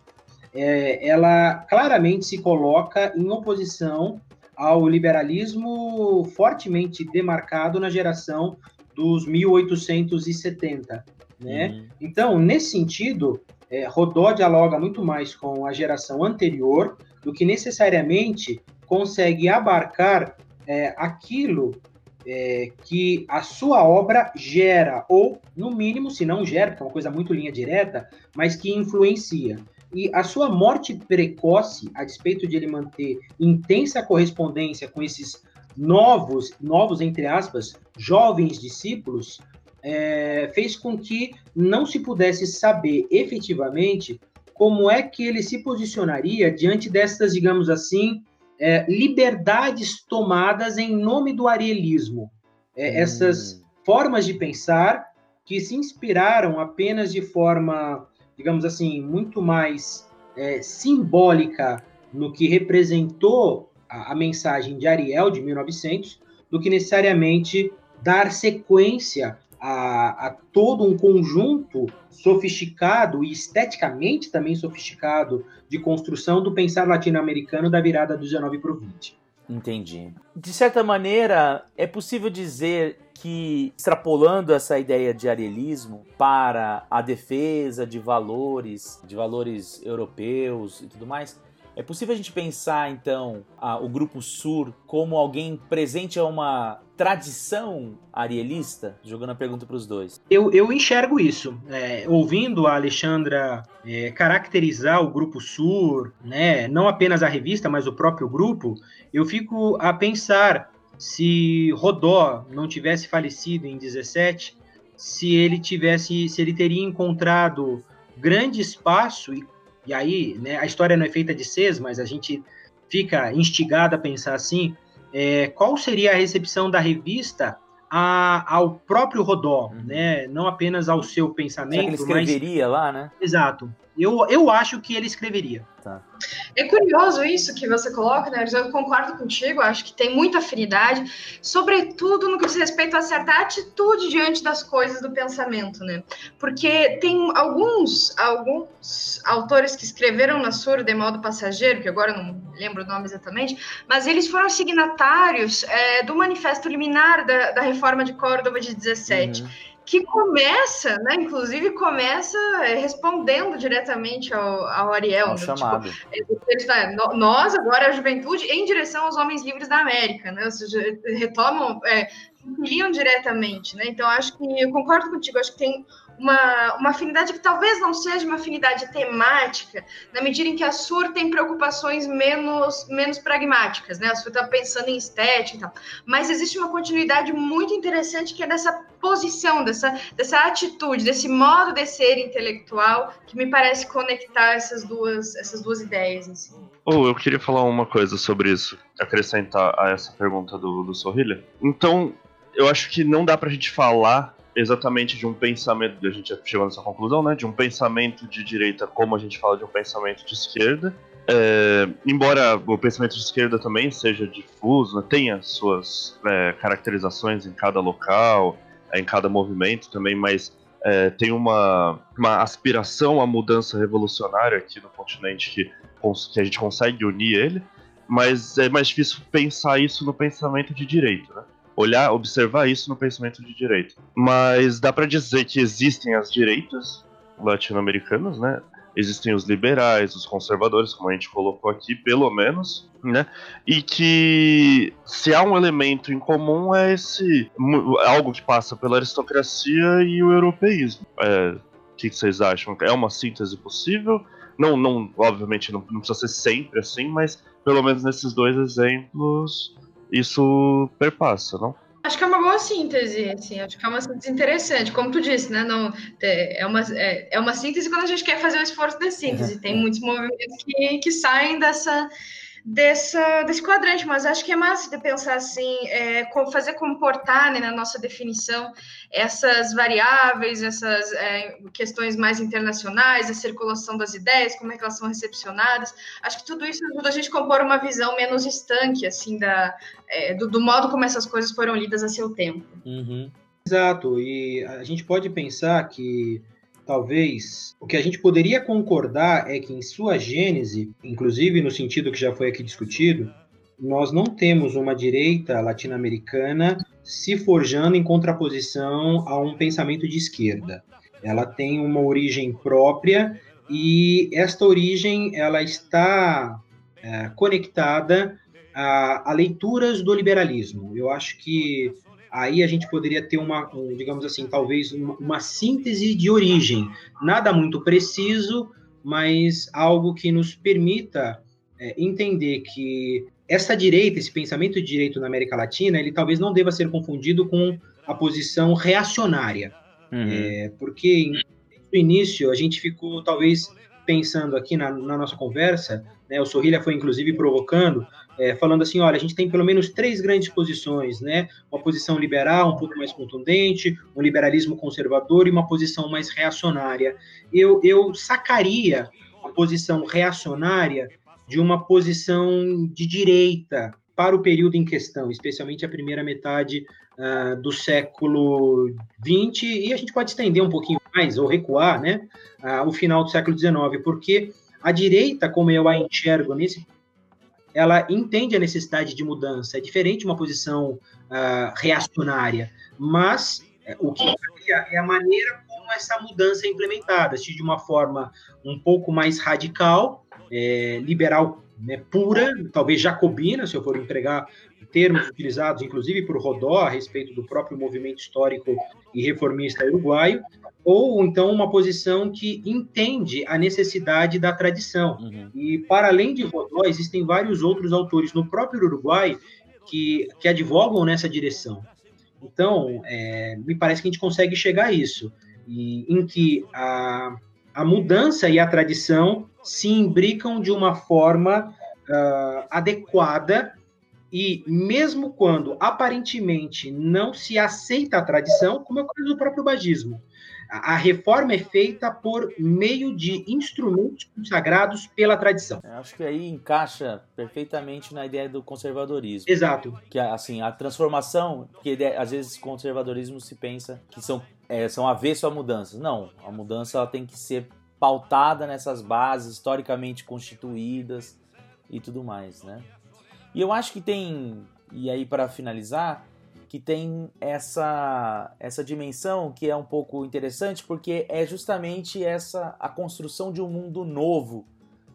é, ela claramente se coloca em oposição ao liberalismo fortemente demarcado na geração dos 1870. Né? Uhum. Então, nesse sentido, é, Rodó dialoga muito mais com a geração anterior do que necessariamente consegue abarcar é, aquilo é, que a sua obra gera, ou, no mínimo, se não gera, porque é uma coisa muito linha direta, mas que influencia. E a sua morte precoce, a despeito de ele manter intensa correspondência com esses novos, novos entre aspas, jovens discípulos, é, fez com que não se pudesse saber efetivamente como é que ele se posicionaria diante dessas, digamos assim, é, liberdades tomadas em nome do arielismo. É, hum. Essas formas de pensar que se inspiraram apenas de forma, digamos assim, muito mais é, simbólica no que representou a, a, mensagem de Ariel de 1900, do que necessariamente dar sequência a, a todo um conjunto sofisticado e esteticamente também sofisticado de construção do pensar latino-americano da virada do 19 para o 20. Entendi. De certa maneira, é possível dizer que, extrapolando essa ideia de arielismo para a defesa de valores, de valores europeus e tudo mais, é possível a gente pensar, então, a, o Grupo Sur como alguém presente a uma tradição arielista? Jogando a pergunta para os dois. Eu, eu enxergo isso. É, ouvindo a Alexandra é, caracterizar o Grupo Sur, né, não apenas a revista, mas o próprio grupo, eu fico a pensar se Rodó não tivesse falecido em 17, se ele tivesse, se ele teria encontrado grande espaço e e aí, né, a história não é feita de Cs, mas a gente fica instigado a pensar assim, é, qual seria a recepção da revista a, ao próprio Rodó, uhum. né? Não apenas ao seu pensamento. Será que ele escreveria mas... lá, né? Exato. Eu, eu acho que ele escreveria. Tá. É curioso isso que você coloca, né? Eu concordo contigo, acho que tem muita afinidade, sobretudo no que diz respeito a certa atitude diante das coisas do pensamento, né? Porque tem alguns, alguns autores que escreveram na Sur de modo passageiro, que agora eu não lembro o nome exatamente, mas eles foram signatários é, do manifesto liminar da, da reforma de Córdoba de 17. Uhum que começa, né? Inclusive começa é, respondendo diretamente ao, ao Ariel. Né? chamado. Tipo, nós, agora a juventude, em direção aos homens livres da América, né? Ou seja, retomam, é, diretamente, né? Então acho que eu concordo contigo, acho que tem uma, uma afinidade que talvez não seja uma afinidade temática, na medida em que a SUR tem preocupações menos, menos pragmáticas, né? A SUR está pensando em estética e tal. Mas existe uma continuidade muito interessante que é dessa posição, dessa, dessa atitude, desse modo de ser intelectual, que me parece conectar essas duas, essas duas ideias. Assim. Oh, eu queria falar uma coisa sobre isso, acrescentar a essa pergunta do, do Sorrilha. Então, eu acho que não dá pra gente falar exatamente de um pensamento, a gente chegou nessa conclusão, né? De um pensamento de direita, como a gente fala de um pensamento de esquerda. É, embora o pensamento de esquerda também seja difuso, né, tenha suas é, caracterizações em cada local, em cada movimento também, mas é, tem uma, uma aspiração à mudança revolucionária aqui no continente que, que a gente consegue unir ele, mas é mais difícil pensar isso no pensamento de direita, né? Olhar, observar isso no pensamento de direita. Mas dá para dizer que existem as direitas latino-americanas, né? Existem os liberais, os conservadores, como a gente colocou aqui, pelo menos, né? E que se há um elemento em comum é esse algo que passa pela aristocracia e o europeísmo. É, o que vocês acham? É uma síntese possível? Não, não, obviamente não, não precisa ser sempre assim, mas pelo menos nesses dois exemplos isso perpassa, não? Acho que é uma boa síntese, assim, acho que é uma síntese interessante. Como tu disse, né? Não, é, uma, é, é uma síntese quando a gente quer fazer o esforço da síntese. Tem muitos movimentos que, que saem dessa, dessa, desse quadrante, mas acho que é massa de pensar assim, é, fazer comportar né, na nossa definição essas variáveis, essas é, questões mais internacionais, a circulação das ideias, como é que elas são recepcionadas. Acho que tudo isso ajuda a gente a compor uma visão menos estanque, assim, da, é, do, do, modo como essas coisas foram lidas a seu tempo. Uhum. Exato, e a gente pode pensar que talvez o que a gente poderia concordar é que em sua gênese, inclusive no sentido que já foi aqui discutido, nós não temos uma direita latino-americana se forjando em contraposição a um pensamento de esquerda. Ela tem uma origem própria e esta origem ela está é, conectada a, a, leituras do liberalismo. Eu acho que aí a gente poderia ter uma, um, digamos assim, talvez uma, uma, síntese de origem, nada muito preciso, mas algo que nos permita é, entender que essa direita, esse pensamento de direito na América Latina, ele talvez não deva ser confundido com a posição reacionária, uhum. é, porque no início a gente ficou talvez pensando aqui na, na nossa conversa, né, o Sorrilha foi inclusive provocando, é, falando assim, olha, a gente tem pelo menos três grandes posições, né, uma posição liberal um pouco mais contundente, um liberalismo conservador e uma posição mais reacionária. Eu, eu sacaria a posição reacionária de uma posição de direita para o período em questão, especialmente a primeira metade uh, do século XX, e a gente pode estender um pouquinho mais, ou recuar, né, uh, o final do século XIX, porque a direita, como eu a enxergo nesse ela entende a necessidade de mudança, é diferente uma posição uh, reacionária, mas é, o que é a maneira como essa mudança é implementada, se de uma forma um pouco mais radical, é, liberal né, pura, talvez jacobina, se eu for empregar termos utilizados, inclusive por Rodó, a respeito do próprio movimento histórico e reformista uruguaio, ou então uma posição que entende a necessidade da tradição. Uhum. E, para além de Rodó, existem vários outros autores no próprio Uruguai que, que advogam nessa direção. Então, é, me parece que a gente consegue chegar a isso, e, em que a, a mudança e a tradição se imbricam de uma forma uh, adequada e mesmo quando aparentemente não se aceita a tradição, como é o caso do próprio bagismo, a reforma é feita por meio de instrumentos consagrados pela tradição. Eu acho que aí encaixa perfeitamente na ideia do conservadorismo. Exato. Que assim, a transformação, que às vezes conservadorismo se pensa que são, é, são avesso a mudanças. Não, a mudança ela tem que ser pautada nessas bases historicamente constituídas e tudo mais, né? E eu acho que tem, e aí para finalizar, que tem essa essa dimensão que é um pouco interessante porque é justamente essa a construção de um mundo novo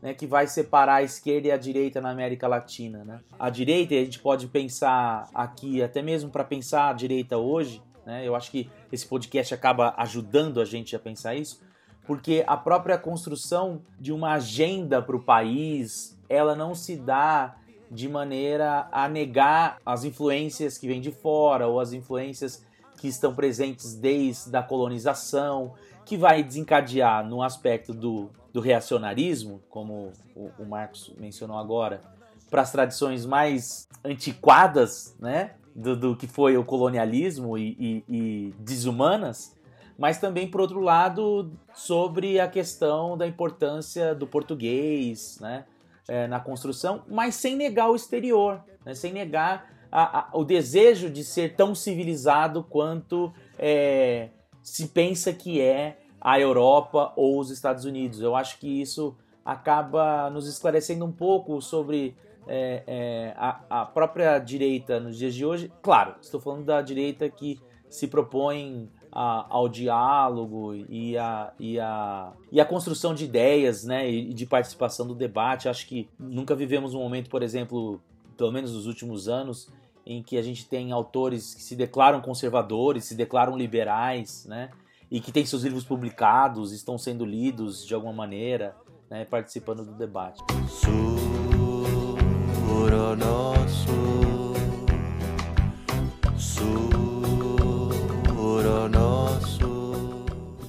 né, que vai separar a esquerda e a direita na América Latina. Né? A direita, a gente pode pensar aqui, até mesmo para pensar a direita hoje, né, eu acho que esse podcast acaba ajudando a gente a pensar isso, porque a própria construção de uma agenda para o país, ela não se dá de maneira a negar as influências que vêm de fora ou as influências que estão presentes desde a colonização, que vai desencadear no aspecto do, do reacionarismo, como o, o Marcos mencionou agora, para as tradições mais antiquadas, né, do, do que foi o colonialismo e, e, e desumanas, mas também, por outro lado, sobre a questão da importância do português né, é, na construção, mas sem negar o exterior, né, sem negar a, a, o desejo de ser tão civilizado quanto é, se pensa que é a Europa ou os Estados Unidos. Eu acho que isso acaba nos esclarecendo um pouco sobre é, é, a, a, própria direita nos dias de hoje. Claro, estou falando da direita que se propõe a, ao diálogo e a, e, a, e a construção de ideias, né, e de participação do debate. Acho que nunca vivemos um momento, por exemplo, pelo menos nos últimos anos, em que a gente tem autores que se declaram conservadores, se declaram liberais, né, e que têm seus livros publicados, estão sendo lidos de alguma maneira, né, participando do debate.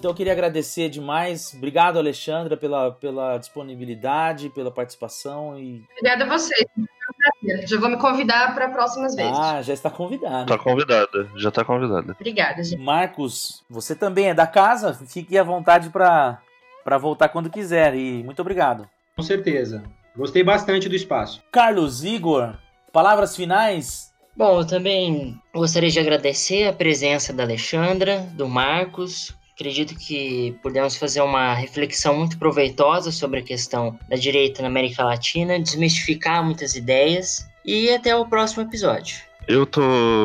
Então eu queria agradecer demais. Obrigado, Alexandra, pela, pela disponibilidade, pela participação. E... Obrigada a vocês. Já vou me convidar para próximas vezes. Ah, já está convidada. Tá convidada, já tá convidada. Obrigada, gente. Marcos, você também é da casa. Fique à vontade para voltar quando quiser. E muito obrigado. Com certeza. Gostei bastante do espaço. Carlos, Igor, palavras finais? Bom, eu também gostaria de agradecer a presença da Alexandra, do Marcos. Acredito que pudemos fazer uma reflexão muito proveitosa sobre a questão da direita na América Latina, desmistificar muitas ideias e até o próximo episódio. Eu tô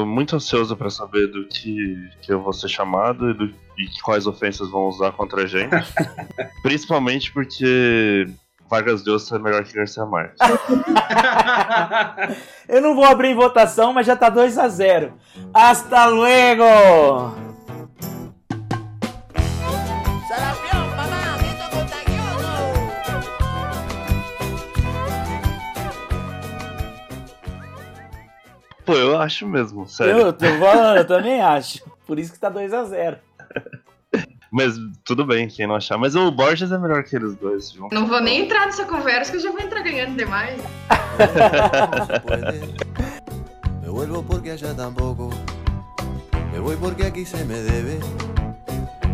muito ansioso para saber do que, que eu vou ser chamado e, do, e quais ofensas vão usar contra a gente. Principalmente porque Vargas Llosa é melhor que Garcia Marques. eu não vou abrir em votação, mas já tá 2 a 0 Hasta luego! Eu acho mesmo, sério. Eu, tô falando, eu também acho. Por isso que tá 2 a 0 Mas tudo bem, quem não achar. Mas o Borges é melhor que eles dois. Juntos. Não vou nem entrar nessa conversa que eu já vou entrar ganhando demais. me vuelvo porque allá tampoco. Me voy porque aquí se me debe.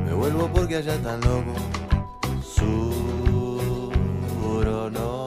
Me vuelvo porque allá tan loco. Suro no.